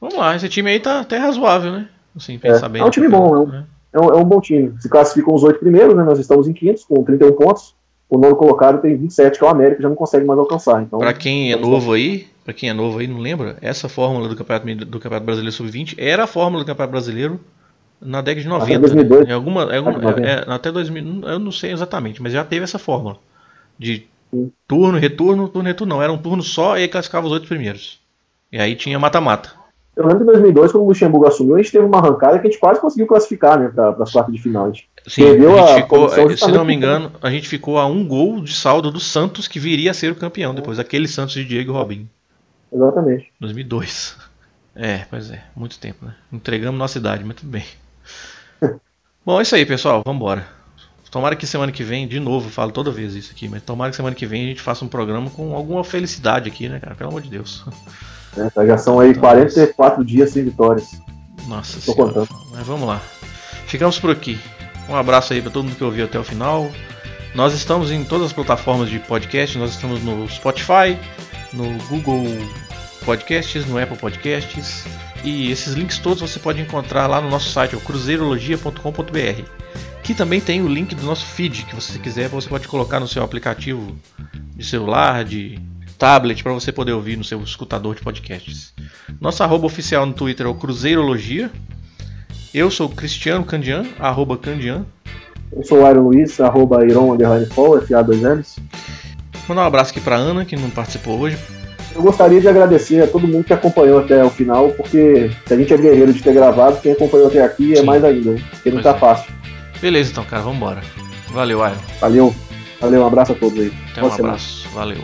Vamos lá, esse time aí tá até razoável, né? Assim, pensar É, bem. é um time bom, é um- né? É um, é um bom time. Se classificam os oito primeiros, né? Nós estamos em quintos, com 31 pontos. O nono colocado tem 27, que é o América, já não consegue mais alcançar. Então, Pra quem é novo aí, para quem é novo aí, não lembra, essa fórmula do Campeonato, do Campeonato Brasileiro Sub-20 era a fórmula do Campeonato Brasileiro na década de 90. 2002. né? Em alguma, em alguma- 90. é, é, até 2000, eu não sei exatamente, mas já teve essa fórmula de Sim. turno, retorno, turno, retorno, não, era um turno só e classificava os oito primeiros. E aí tinha mata-mata. Eu lembro de 2002, quando o Luxemburgo assumiu, a gente teve uma arrancada que a gente quase conseguiu classificar né, para as quartas de final. A gente Sim, Perdeu a gente a ficou, eh, se não me engano, a gente ficou a um gol de saldo do Santos que viria a ser o campeão depois, aquele Santos de Diego Robinho. Exatamente. 2002. É, pois é, muito tempo, né? Entregamos nossa idade, mas tudo bem. Bom, é isso aí, pessoal, vambora. Tomara que semana que vem, de novo, eu falo toda vez isso aqui, mas tomara que semana que vem a gente faça um programa com alguma felicidade aqui, né, cara? Pelo amor de Deus. né, já são aí 44 dias sem vitórias. Nossa Tô senhora. contando. Mas vamos lá. Ficamos por aqui. Um abraço aí pra todo mundo que ouviu até o final. Nós estamos em todas as plataformas de podcast. Nós estamos no Spotify, no Google Podcasts, no Apple Podcasts. E esses links todos você pode encontrar lá no nosso site, o cruzeirologia.com.br. Que também tem o link do nosso feed, que você quiser, você pode colocar no seu aplicativo de celular, de tablet, para você poder ouvir no seu escutador de podcasts. Nosso arroba oficial no Twitter é o Cruzeirologia. Eu sou o Cristiano Candian, arroba Candian. Eu sou o Iron Luiz, arroba Iron Underline Fall, FA2Ls. Mandar um abraço aqui pra Ana, que não participou hoje. Eu gostaria de agradecer a todo mundo que acompanhou até o final, porque se a gente é guerreiro de ter gravado, quem acompanhou até aqui é Sim. mais ainda, porque não Pois tá é. fácil. Beleza, então, cara, vambora. Valeu, Iron. Valeu. Valeu, um abraço a todos aí. Até Boa um semana. abraço. Valeu.